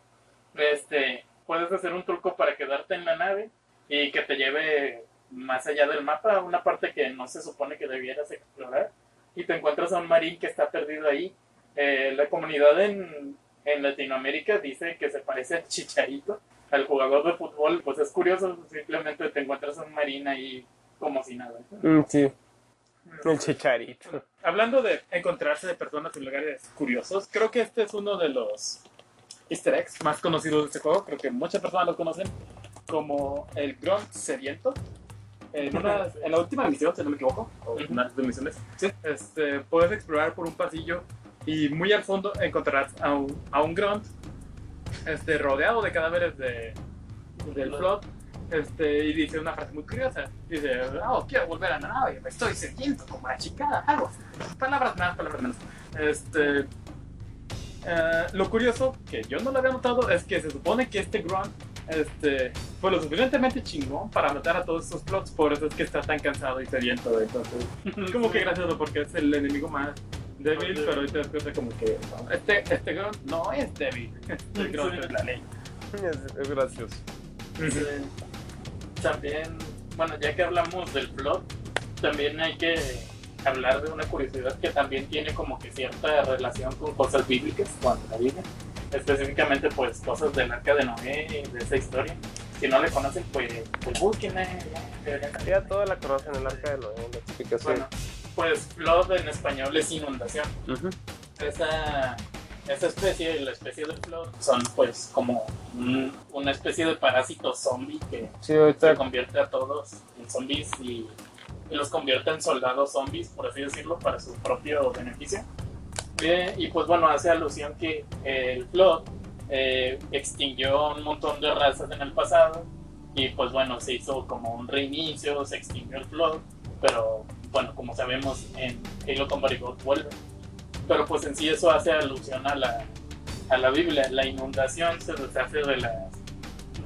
Este, puedes hacer un truco para quedarte en la nave y que te lleve más allá del mapa a una parte que no se supone que debieras explorar. Y te encuentras a un marín que está perdido ahí. Eh, la comunidad en, en Latinoamérica dice que se parece al Chicharito, al jugador de fútbol. Pues es curioso, simplemente te encuentras a un marín ahí como si nada. Mm, sí, el chicharito. Hablando de encontrarse de personas en lugares curiosos, creo que este es uno de los easter eggs más conocidos de este juego. Creo que muchas personas lo conocen como el Grunt Sediento. En, una, en la última misión, si no me equivoco, o Ujú. una de las misiones, este, puedes explorar por un pasillo y muy al fondo encontrarás a un, a un Grunt este, rodeado de cadáveres de, del Flood. Este, y dice una frase muy curiosa. Dice, oh, quiero volver a la nave, me estoy sediento como la chicada, algo. Palabras más, palabras menos. Este, eh, lo curioso, que yo no lo había notado, es que se supone que este Grunt este, fue lo suficientemente chingón para matar a todos esos plots, por eso es que está tan cansado y sediento. Entonces, es como que gracioso porque es el enemigo más débil, pero ahorita cuenta como que no, este, este Grunt no es débil. Este Grunt Sí. es la ley. Es, es gracioso. Eh, También, bueno, ya que hablamos del plot, también hay que hablar de una curiosidad que también tiene como que cierta relación con cosas bíblicas, con la Biblia. Específicamente, pues, cosas del arca de Noé y de esa historia. Si no le conocen, pues, pues búsquenla. ya, ya. Ya toda la conocen el arca de Noé, la explicación. Bueno, pues, flood en español es inundación. Esa, esa especie, la especie del flood, son pues como un- una especie de parásito zombie que Sí, se convierte a todos en zombies y, y los convierte en soldados zombies, por así decirlo, para su propio beneficio. Eh, y pues bueno, hace alusión que el Flood eh, extinguió un montón de razas en el pasado y pues bueno, se hizo como un reinicio, se extinguió el Flood, pero bueno, como sabemos en Halo Combat vuelve. Pero pues en sí eso hace alusión a la, a la Biblia, la inundación se deshace de las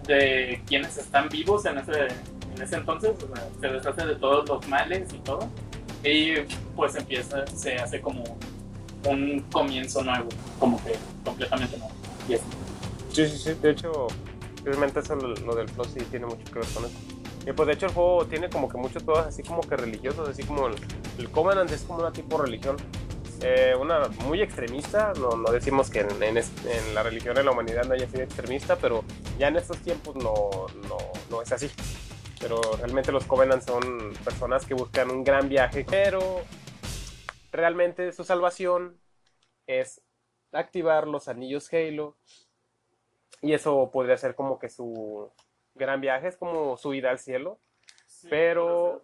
de quienes están vivos en ese, en ese entonces, o sea, se deshace de todos los males y todo, y pues empieza, se hace como un comienzo nuevo, como que completamente nuevo. Sí, sí, sí. De hecho, realmente eso, lo, lo del flow sí tiene mucho que ver con eso. Y pues de hecho el juego tiene como que muchos todos así como que religiosos, así como el, el Covenant es como una tipo de religión. eh, una muy extremista, no, no decimos que en, en en la religión de la humanidad no haya sido extremista, pero ya en estos tiempos no, no, no es así. Pero realmente los Covenant son personas que buscan un gran viaje, pero realmente su salvación es activar los anillos Halo y eso podría ser como que su gran viaje, es como su ida al cielo. Sí, Pero-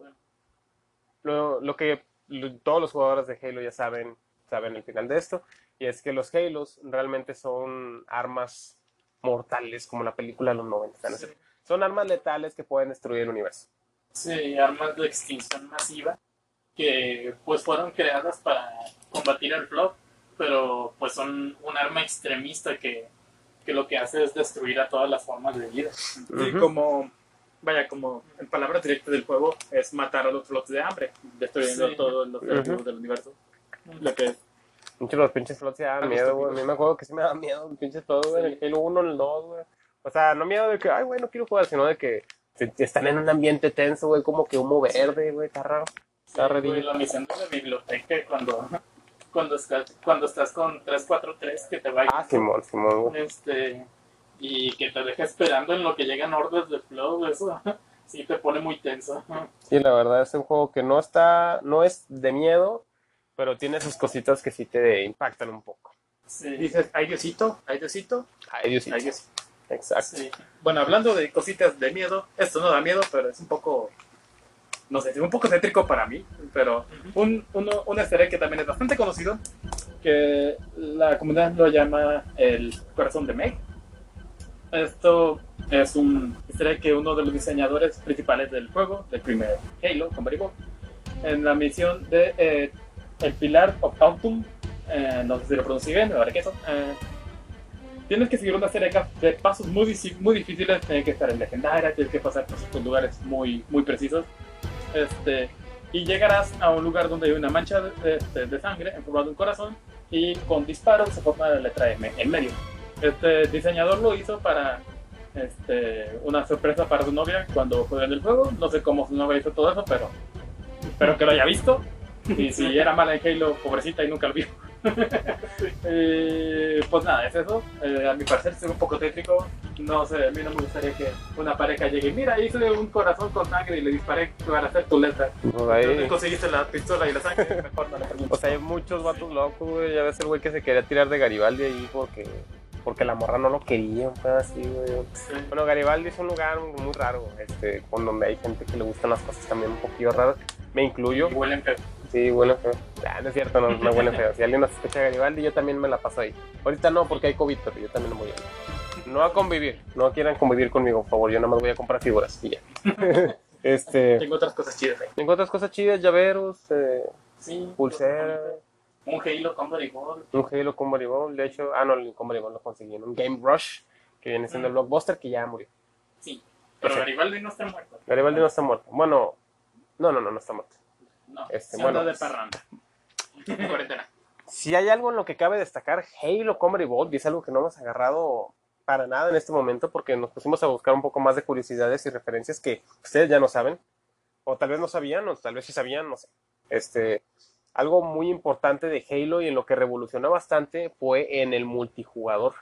Lo, lo que lo- todos los jugadores de Halo ya saben, saben el final de esto, y es que los Halos realmente son armas mortales, como la película de los 90. ¿no? Sí. Son armas letales que pueden destruir el universo. Sí, armas de extinción masiva que pues fueron creadas para combatir el flop, pero pues son un arma extremista que, que lo que hace es destruir a todas las formas de vida. Sí, Ujú. como, vaya, como en palabras directas del juego, es matar a los flots de hambre, destruyendo Sí. todos los seres Ujú. vivos del universo. Lo que es. Muchos los pinches flots ya dan miedo, güey. A mí me acuerdo que sí me da miedo los pinches flots, güey. En el Halo 1, en el 2, güey. O sea, no miedo de que, ay, güey, no quiero jugar, sino de que están en un ambiente tenso, güey, como que humo verde, güey, está raro. Está Sí, rarillo. la misión de la biblioteca cuando, cuando, estás, cuando estás con 343 que te va Ah, Simón, Simón, este y que te deja esperando en lo que llegan hordas de flow, eso sí te pone muy tenso. Sí, la verdad es un juego que no está, no es de miedo, pero tiene sus cositas que sí te impactan un poco. Sí, Dices, ay Diosito, ay Diosito, Ay, Dios ay Diosito. Exacto. sí. Bueno, hablando de cositas de miedo, esto no da miedo, pero es un poco, no sé, es un poco céntrico para mí, pero un, uno, un easter que también es bastante conocido, que la comunidad lo llama el corazón de Meg. Esto es un easter que uno de los diseñadores principales del juego, del primer Halo, con Ball, en la misión de eh, el Pilar of Autumn, eh, no sé si lo pronuncié bien, me que eso, eh, tienes que seguir una serie de pasos muy, muy difíciles, tienes que estar en legendaria, tienes que pasar por lugares muy, muy precisos. Este, y llegarás a un lugar donde hay una mancha de, de- de sangre en forma de un corazón y con disparos se forma la letra M en medio. Este diseñador lo hizo para este, una sorpresa para su novia cuando juega en el juego. No sé cómo su novia hizo todo eso, pero espero que lo haya visto. Y si era mala en Halo, pobrecita y nunca lo vio. Eh, pues nada, es eso. Eh, a mi parecer es un poco tétrico. No sé, a mí no me gustaría que una pareja llegue. Mira, hice un corazón con sangre y le disparé para hacer tu letra. Pues ¿Dónde ahí- conseguiste la pistola y la sangre? Mejor no le o sea, hay muchos vatos locos, güey. Ya ves el güey que se quería tirar de Garibaldi ahí porque, porque la morra no lo quería, pedo así, güey. Sí. Bueno, Garibaldi es un lugar muy raro, este, con donde hay gente que le gustan las cosas también un poquillo raras. Me incluyo. Y huelen feo. Sí, huele feo. Ah, no es cierto, no, no huele feo. Si alguien nos escucha Garibaldi, yo también me la paso ahí. Ahorita no, porque hay COVID, pero yo también voy ahí. No a convivir, no quieran convivir conmigo, por favor. Yo nada más voy a comprar figuras y ya. este, Tengo otras cosas chidas ahí. tengo otras cosas chidas, llaveros, eh, Sí. pulsera, Un Halo Combat Ball. un Halo Combat Ball. De hecho, ah, no, el Combat Ball lo conseguí en un Game Rush, que viene siendo el blockbuster que ya murió. Sí. Pero. Garibaldi no está muerto. Garibaldi no está muerto. Bueno, no, no, no, no está muerto. No. Este, bueno, de parranda. Cuarentena. Si hay algo en lo que cabe destacar, Halo Combat Evolved, y es algo que no hemos agarrado para nada en este momento porque nos pusimos a buscar un poco más de curiosidades y referencias que ustedes ya no saben, o tal vez no sabían, o tal vez sí sabían, no sé. Este, algo muy importante de Halo y en lo que revolucionó bastante fue en el multijugador.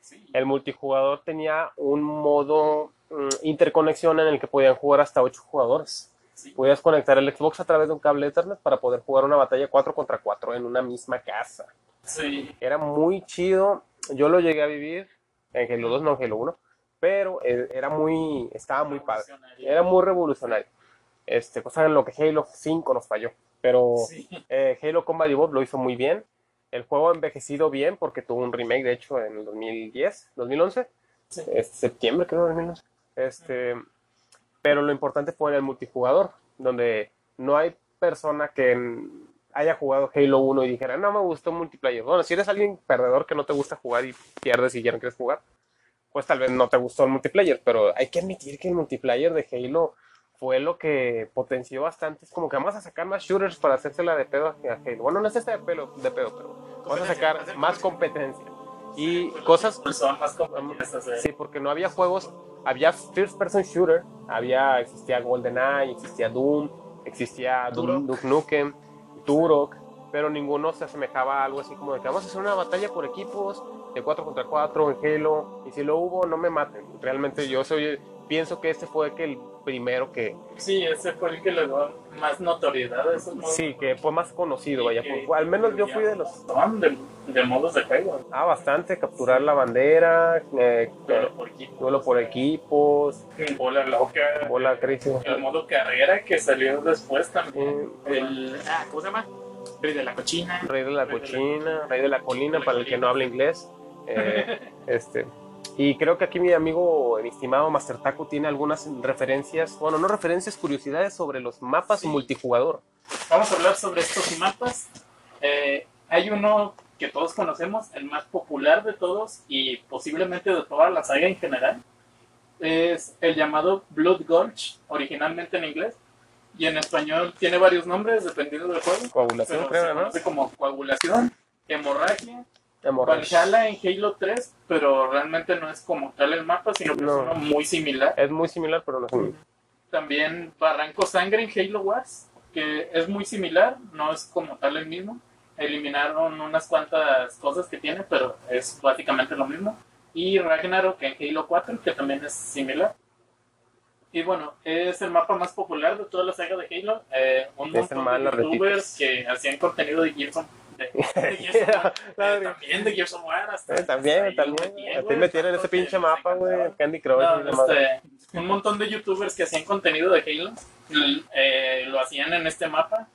Sí. El multijugador tenía un modo mm, interconexión en el que podían jugar hasta 8 jugadores. Podías conectar el Xbox a través de un cable Ethernet para poder jugar una batalla 4 contra 4 en una misma casa. Sí. Era muy chido. Yo lo llegué a vivir en Halo 2, no en Halo 1, pero eh, era muy, estaba muy padre. Era muy revolucionario. Este, cosa en lo que Halo 5 nos falló. Pero Sí. eh, Halo Combat Evolved lo hizo muy bien. El juego ha envejecido bien porque tuvo un remake, de hecho, en el 2010, 2011, Sí. este, septiembre creo, 2011. Este, pero lo importante fue en el multijugador, donde no hay persona que haya jugado Halo 1 y dijera, no me gustó multiplayer. Bueno, si eres alguien perdedor que no te gusta jugar y pierdes y ya no quieres jugar, pues tal vez no te gustó el multiplayer, pero hay que admitir que el multiplayer de Halo fue lo que potenció bastante. Es como que vamos a sacar más shooters para hacérsela de pedo a Halo. Bueno, no es esta de, pelo, de pedo, pero vamos a sacar más competencia. Y cosas... Más. Sí, porque no había juegos, había first person shooter, había, existía GoldenEye, existía Doom, existía Doom, Duke Nukem, Turok, pero ninguno se asemejaba a algo así como de que vamos a hacer una batalla por equipos de 4 contra 4 en Halo, y si lo hubo, no me maten. Realmente yo soy, pienso que este fue que el primero que, Sí, ese fue el que le dio más notoriedad a esos modos. sí, que fue más conocido, vaya, por- al menos yo fui de los... De, de modos de juego. Ah, bastante, capturar la bandera, eh, Duelo por equipo. duelo por equipos, Bola loca. bola crazy. El modo carrera que salió después también. Eh, El, ah, ¿Cómo se llama? Rey de la cochina. Rey de la cochina, Rey de la colina, para el que no habla inglés. Eh, este. Y creo que aquí mi amigo, mi estimado Master Taco, tiene algunas referencias, bueno, no referencias, curiosidades sobre los mapas Sí. multijugador. Vamos a hablar sobre estos mapas. Eh, hay uno que todos conocemos, el más popular de todos y posiblemente de toda la saga en general. Es el llamado Blood Gulch, originalmente en inglés. Y en español tiene varios nombres dependiendo del juego. Coagulación, creo, ¿no? como coagulación, Hemorragia. Valhalla en Halo 3, pero realmente no es como tal el mapa, sino que No. es uno muy similar. Es muy similar, pero no es muy... También Barranco Sangre en Halo Wars, que es muy similar, no es como tal el mismo. Eliminaron unas cuantas cosas que tiene, pero es básicamente lo mismo. Y Ragnarok en Halo 4, que también es similar. Y bueno, es el mapa más popular de toda la saga de Halo. Eh, un Es montón de youtubers que hacían contenido de Gears de, de Gears of War, Claro. eh, también de Gears of War. Hasta, Eh, también, hasta ahí también. A ti güey, me tienen ese pinche mapa, güey. Candy Crush. No, este, un montón de youtubers que hacían contenido de Halo eh, lo hacían en este mapa.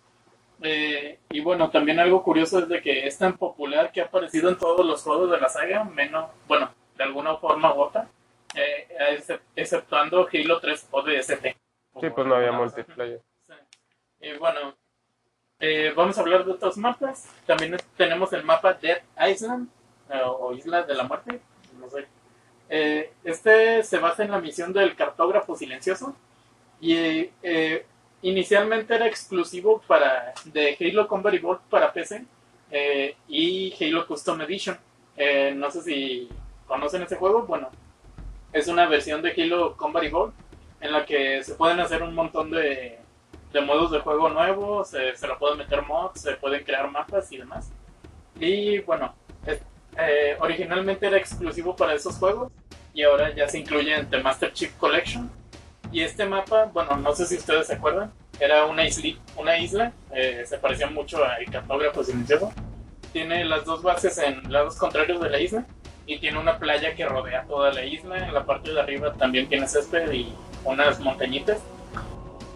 Eh, y bueno, también algo curioso es de que es tan popular que ha aparecido en todos los juegos de la saga, menos, bueno, de alguna forma u otra, eh, excep- exceptuando Halo 3 ODST. Sí, pues no había multiplayer. Sí. Y bueno, eh, vamos a hablar de otros mapas. También tenemos el mapa Dead Island, eh, o Isla de la Muerte, no. Eh, este se basa en la misión del cartógrafo silencioso y inicialmente era exclusivo para de Halo Combat Evolved para PC y Halo Custom Edition. No sé si conocen ese juego. Bueno, es una versión de Halo Combat Evolved en la que se pueden hacer un montón de, de modos de juego nuevos, se, se le pueden meter mods, se pueden crear mapas y demás. Y bueno, eh, originalmente era exclusivo para esos juegos y ahora ya se incluye en The Master Chief Collection. Y este mapa, bueno, no sé si ustedes se acuerdan, era una, isli- una isla, eh, se parecía mucho al cartógrafo silencioso. Tiene las dos bases en lados contrarios de la isla y tiene una playa que rodea toda la isla. En la parte de arriba también tiene césped y unas montañitas.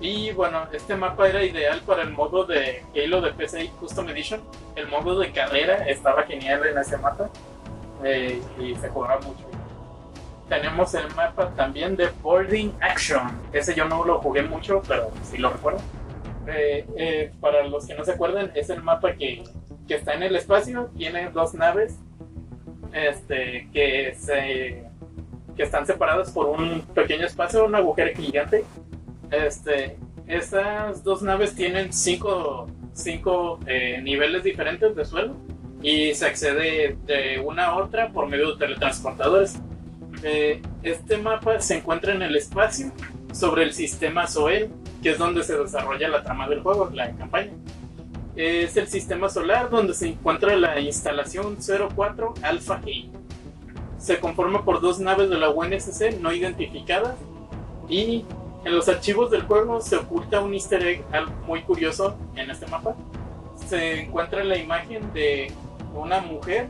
Y bueno, este mapa era ideal para el modo de Halo de PC Custom Edition. El modo de carrera estaba genial en ese mapa eh, y se jugaba mucho. Tenemos el mapa también de Boarding Action. Ese yo no lo jugué mucho, pero sí lo recuerdo. Eh, eh, para los que no se acuerdan, es el mapa que, que está en el espacio. Tiene dos naves este, que, se, que están separadas por un pequeño espacio, un agujero gigante. Este, esas dos naves tienen cinco, cinco eh, niveles diferentes de suelo y se accede de una a otra por medio de teletransportadores. Eh, este mapa se encuentra en el espacio sobre el sistema Soel, que es donde se desarrolla la trama del juego, la campaña. Es el sistema solar donde se encuentra la instalación 04 Alpha Gate. Se conforma por dos naves de la UNSC no identificadas y en los archivos del juego se oculta un easter egg muy curioso en este mapa. Se encuentra la imagen de una mujer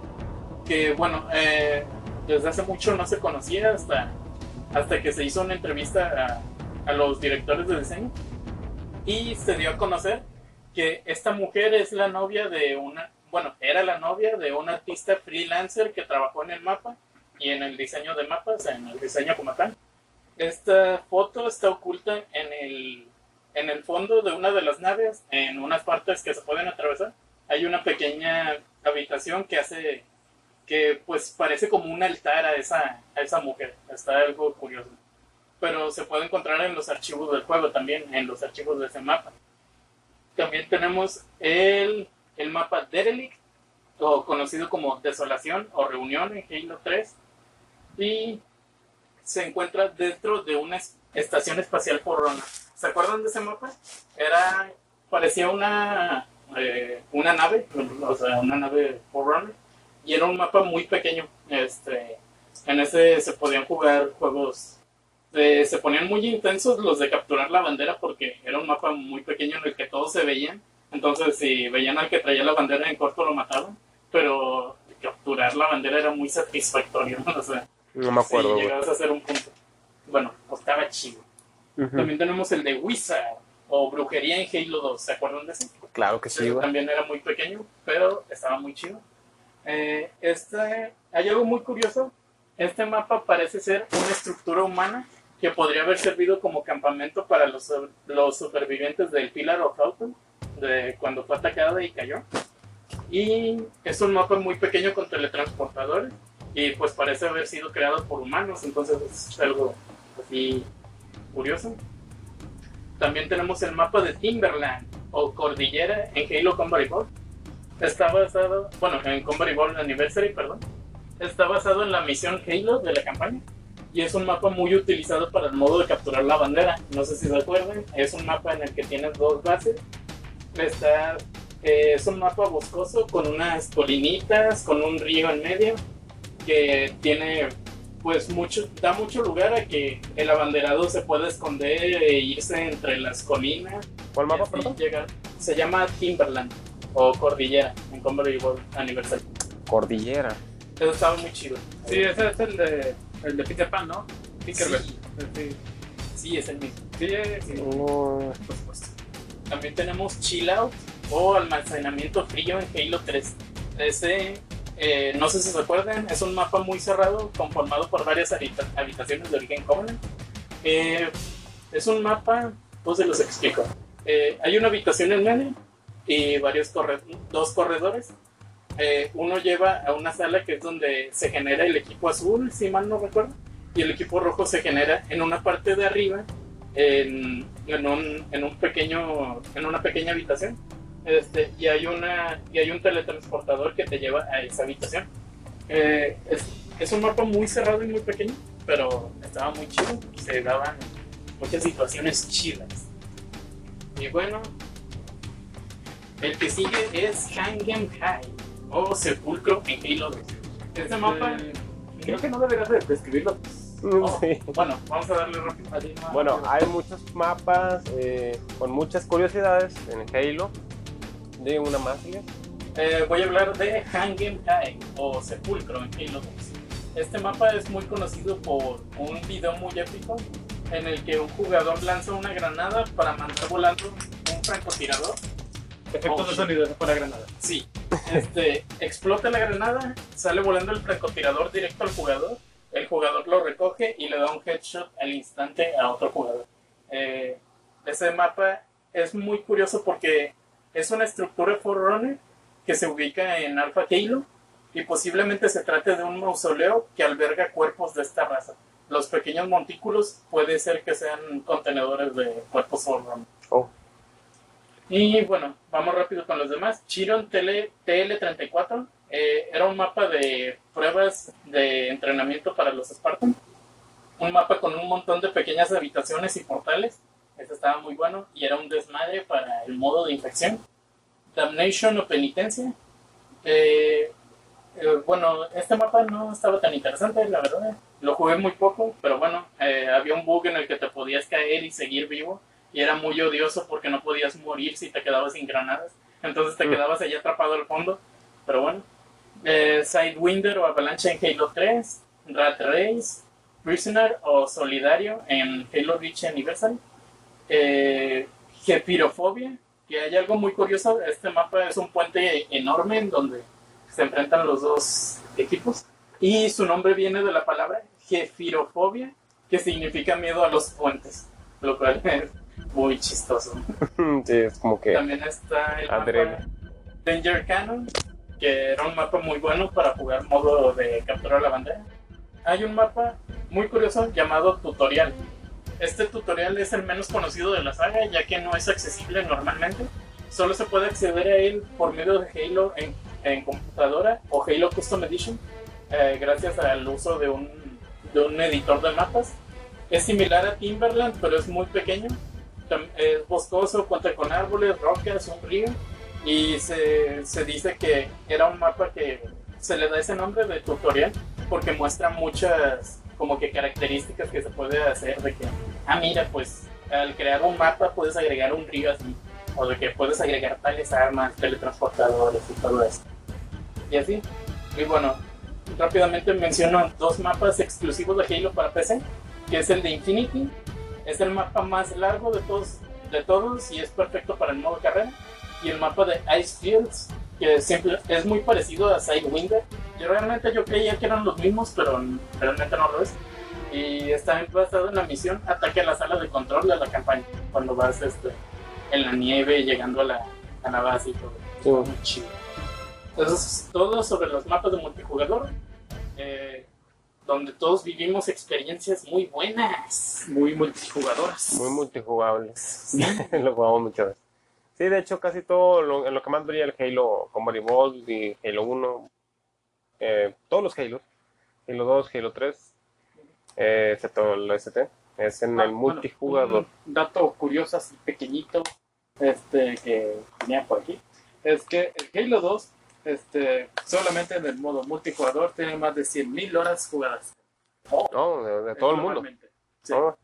que, bueno, eh, desde hace mucho no se conocía hasta, hasta que se hizo una entrevista a, a los directores de diseño y se dio a conocer que esta mujer es la novia de una, bueno, era la novia de un artista freelancer que trabajó en el mapa y en el diseño de mapas, en el diseño como tal. Esta foto está oculta en el, en el fondo de una de las naves, en unas partes que se pueden atravesar. Hay una pequeña habitación que hace que pues parece como un altar a esa, a esa mujer. Está algo curioso. Pero se puede encontrar en los archivos del juego también, en los archivos de ese mapa. También tenemos el, el mapa Derelict, o conocido como Desolación o Reunión en Halo 3. Y se encuentra dentro de una es- estación espacial Forerunner. ¿Se acuerdan de ese mapa? Era, parecía una, eh, una nave, o sea, una nave Forerunner, y era un mapa muy pequeño. Este, en ese se podían jugar juegos, eh, se ponían muy intensos los de capturar la bandera porque era un mapa muy pequeño en el que todos se veían. Entonces, si veían al que traía la bandera en corto, lo mataban. Pero capturar la bandera era muy satisfactorio. O sea, No me acuerdo. Sí, llegabas a hacer un punto. Bueno, pues estaba chido. Ujú. También tenemos el de Wizard o Brujería en Halo 2. ¿Se acuerdan de ese? Claro que sí, güey. también era muy pequeño, pero estaba muy chido. Eh, este, hay algo muy curioso. Este mapa parece ser una estructura humana que podría haber servido como campamento para los, los supervivientes del Pillar of Autumn, de cuando fue atacada y cayó. Y es un mapa muy pequeño con teletransportadores y pues parece haber sido creado por humanos, entonces es algo así curioso. También tenemos el mapa de Timberland o Cordillera en Halo Combat Evolved. Está basado, bueno, en Combat Evolved Anniversary, perdón. Está basado en la misión Halo de la campaña y es un mapa muy utilizado para el modo de capturar la bandera. No sé si se acuerdan, es un mapa en el que tienes dos bases. Está, eh, es un mapa boscoso con unas colinitas, con un río en medio que tiene pues mucho, da mucho lugar a que el abanderado se pueda esconder e irse entre las colinas. ¿Cuál mapa, perdón? llegar. Se llama Timberland o Cordillera en Combat Evolved Anniversary. Cordillera. Eso estaba muy chido. Sí, ese es el de, el de Peter Pan, ¿no? Tinkerbell. Sí, Sí, sí, es el mismo. sí, sí, No. por supuesto. También tenemos Chill Out o almacenamiento frío en Halo 3. Ese, eh, no sé si se acuerdan, es un mapa muy cerrado conformado por varias habita- habitaciones de origen Covenant. Eh, es un mapa, pues se los explico. Eh, hay una habitación en medio y varios dos corredores. Eh, uno lleva a una sala que es donde se genera el equipo azul, si mal no recuerdo, y el equipo rojo se genera en una parte de arriba en un, en un pequeño en una pequeña habitación este, y hay una y hay un teletransportador que te lleva a esa habitación. Eh, es, es un mapa muy cerrado y muy pequeño pero estaba muy chido se daban muchas situaciones chidas. Y bueno el que sigue es Hangem High o Sepulcro en Halo 2 este mapa creo que no deberías de describirlo. Oh, Sí. bueno vamos a darle rápido. Bueno, hay muchos mapas eh, con muchas curiosidades en Halo. De una Elias. Eh, voy a hablar de Hangem o Sepulcro en Halo 2. Este mapa es muy conocido por un video muy épico en el que un jugador lanza una granada para mandar volando un francotirador. Efectos Oh, de sonido para la granada. Sí, este, explota la granada, sale volando el francotirador directo al jugador, el jugador lo recoge y le da un headshot al instante a otro jugador. Eh, ese mapa es muy curioso porque es una estructura Forerunner que se ubica en Alpha Halo y posiblemente se trate de un mausoleo que alberga cuerpos de esta raza. Los pequeños montículos puede ser que sean contenedores de cuerpos Forerunner. Oh. Y bueno, vamos rápido con los demás. Chiron TL, TL34 eh, era un mapa de pruebas de entrenamiento para los Spartans. Un mapa con un montón de pequeñas habitaciones y portales. Este estaba muy bueno y era un desmadre para el modo de infección. Damnation o Penitencia. Eh, eh, bueno, este mapa no estaba tan interesante, la verdad. Lo jugué muy poco, pero bueno, eh, había un bug en el que te podías caer y seguir vivo. Y era muy odioso porque no podías morir si te quedabas sin granadas. Entonces te Mm. quedabas allá atrapado al fondo. Pero bueno. Eh, Sidewinder o Avalancha en Halo 3. Rat Race. Prisoner o Solidario en Halo Reach Anniversary. Eh, que hay algo muy curioso. Este mapa es un puente enorme en donde se enfrentan los dos equipos. Y su nombre viene de la palabra Gefirofobia, que significa miedo a los puentes. Lo cual es muy chistoso. Sí, es como que. También está el mapa Danger Cannon, que era un mapa muy bueno para jugar modo de capturar la bandera. Hay un mapa muy curioso llamado Tutorial. Este tutorial es el menos conocido de la saga, ya que no es accesible normalmente. Solo se puede acceder a él por medio de Halo en, en computadora o Halo Custom Edition eh, gracias al uso de un, de un editor de mapas. Es similar a Timberland, pero es muy pequeño. Es boscoso, cuenta con árboles, rocas, un río. Y se, se dice que era un mapa que se le da ese nombre de tutorial porque muestra muchas como que características que se puede hacer de que, ah, mira, pues al crear un mapa puedes agregar un río así, o de que puedes agregar tales armas, teletransportadores y todo eso. Y así. Y bueno, rápidamente menciono dos mapas exclusivos de Halo para PC, que es el de Infinity, es el mapa más largo de todos, de todos y es perfecto para el modo carrera, y el mapa de Ice Fields, que siempre es muy parecido a Sidewinder. Yo realmente yo creía que eran los mismos, pero realmente no lo es. Y está basado en la misión Ataque a la sala de control de la campaña, cuando vas este, en la nieve llegando a la, a la base y todo. Sí. Muy chido. Eso es todo sobre los mapas de multijugador, eh, donde todos vivimos experiencias muy buenas. Muy multijugadoras. Muy multijugables. lo jugamos muchas veces. Sí, de hecho, casi todo lo, en lo que más brilla el Halo Combat Evolved y Halo 1, eh, todos los Halos, Halo 2, Halo 3, eh, excepto el ST, es en Ah, el bueno, multijugador. un dato curioso así pequeñito este, que tenía por aquí es que el Halo 2 este, solamente en el modo multijugador tiene más de 100.000 horas jugadas. No, de, de todo el mundo. Sí. ¿no?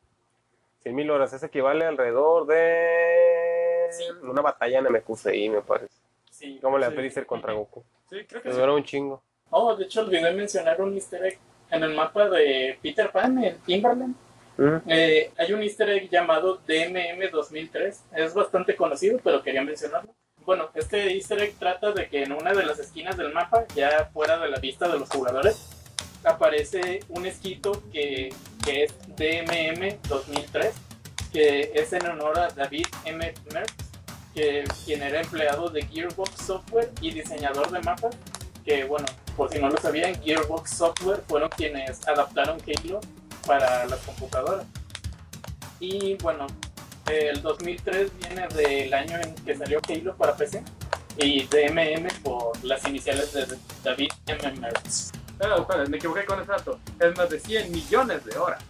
100.000 horas, eso equivale alrededor de Sí. una batalla en MQCI, me parece. Sí, Como la Sí. contra Goku. Sí, creo que sí. duró un chingo. Oh, de hecho olvidé mencionar un easter egg. En el mapa de Peter Pan, en Timberland, eh, hay un easter egg llamado DMM 2003. Es bastante conocido, pero quería mencionarlo. Bueno, este easter egg trata de que en una de las esquinas del mapa, ya fuera de la vista de los jugadores, aparece un escrito que, que es DMM 2003, que es en honor a David M. Merckx, que, quien era empleado de Gearbox Software y diseñador de mapas, que bueno, por si no lo sabían, Gearbox Software fueron quienes adaptaron Halo para las computadoras. Y bueno, el 2003 viene del año en que salió Halo para PC y DMM por las iniciales de David M. Merckx. Ah, espera, me equivoqué con ese dato. Es más de 100 millones de horas.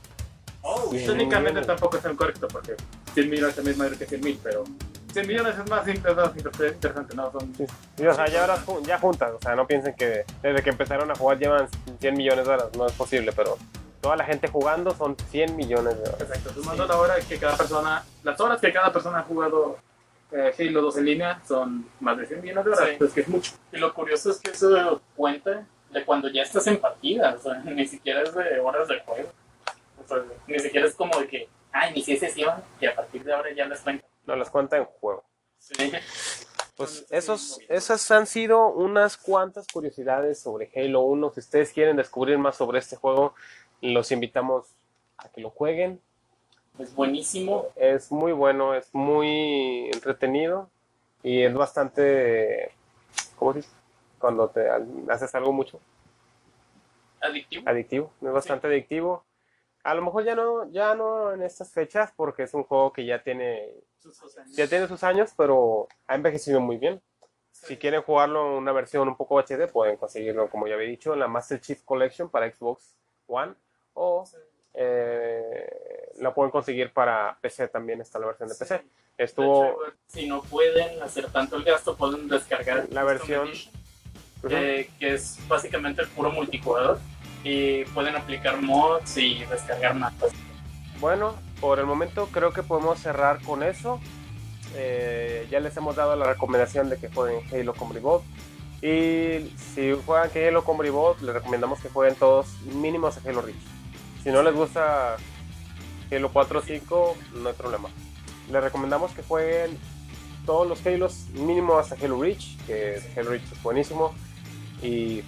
Oh, Sí. Técnicamente tampoco es tan correcto porque 100 millones también es mayor que 100 mil, pero 100 millones es más inter- más inter- interesante, ¿no? Son Sí, o sea, ya, ahora ju- ya juntas, o sea, no piensen que desde que empezaron a jugar llevan 100 millones de horas, no es posible, pero toda la gente jugando son 100 millones de horas. Exacto, sumando la hora que cada persona, las horas que cada persona ha jugado eh, Halo 2 en línea son más de 100 millones de horas, Sí. pues que es mucho. Y lo curioso es que eso cuenta de cuando ya estás en partida, o sea, ni siquiera es de horas de juego. O sea, ni siquiera es como de que, ah, inicié sesión y a partir de ahora ya les cuento. No las cuenta en juego. Sí. Pues esos, esas han sido unas cuantas curiosidades sobre Halo 1. Si ustedes quieren descubrir más sobre este juego, los invitamos a que lo jueguen. Es buenísimo. Es muy bueno, es muy entretenido y es bastante, ¿cómo dices? Cuando te haces algo mucho Adictivo. adictivo, es bastante adictivo. A lo mejor ya no, ya no en estas fechas porque es un juego que ya tiene, ya tiene sus años, pero ha envejecido muy bien. Si quieren jugarlo en una versión un poco HD, pueden conseguirlo, como ya había dicho, en la Master Chief Collection para Xbox One o eh, la pueden conseguir para PC también, está la versión de PC. De Estuvo hecho, si no pueden hacer tanto el gasto, pueden descargar La versión- Edition, que, que es básicamente el puro multijugador. Y pueden aplicar mods y descargar mapas. Bueno, por el momento creo que podemos cerrar con eso. Eh, ya les hemos dado la recomendación de que jueguen Halo Combat Evolved. Y si juegan Halo Combat Evolved, les recomendamos que jueguen todos mínimos a Halo Reach. Si no les gusta Halo 4 o 5, no hay problema. Les recomendamos que jueguen todos los Halos mínimo hasta Halo Reach, que Halo Reach es buenísimo. Y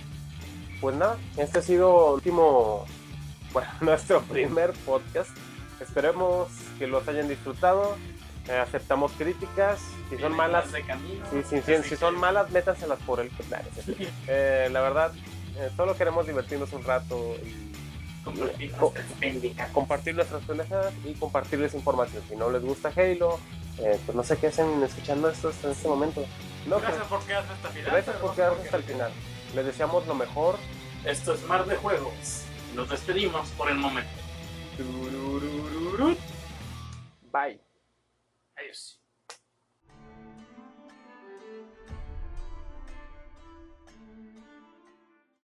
pues nada, este ha sido último, nuestro primer podcast. Esperemos que los hayan disfrutado. Eh, aceptamos críticas. Si son malas, de camino. si, si- si- si son malas, métanselas por el. Eh, la verdad, eh, solo queremos divertirnos un rato y Compartir Co- nuestras pendejadas. compartir nuestras pendejadas y compartirles información. Si no les gusta Halo, eh, pues no sé qué hacen escuchando esto en este momento. No, Gracias por quedarse hasta el final. gracias por quedarse hasta el final. Les deseamos lo mejor. Esto es Mar de Juegos. Nos despedimos por el momento. Bye.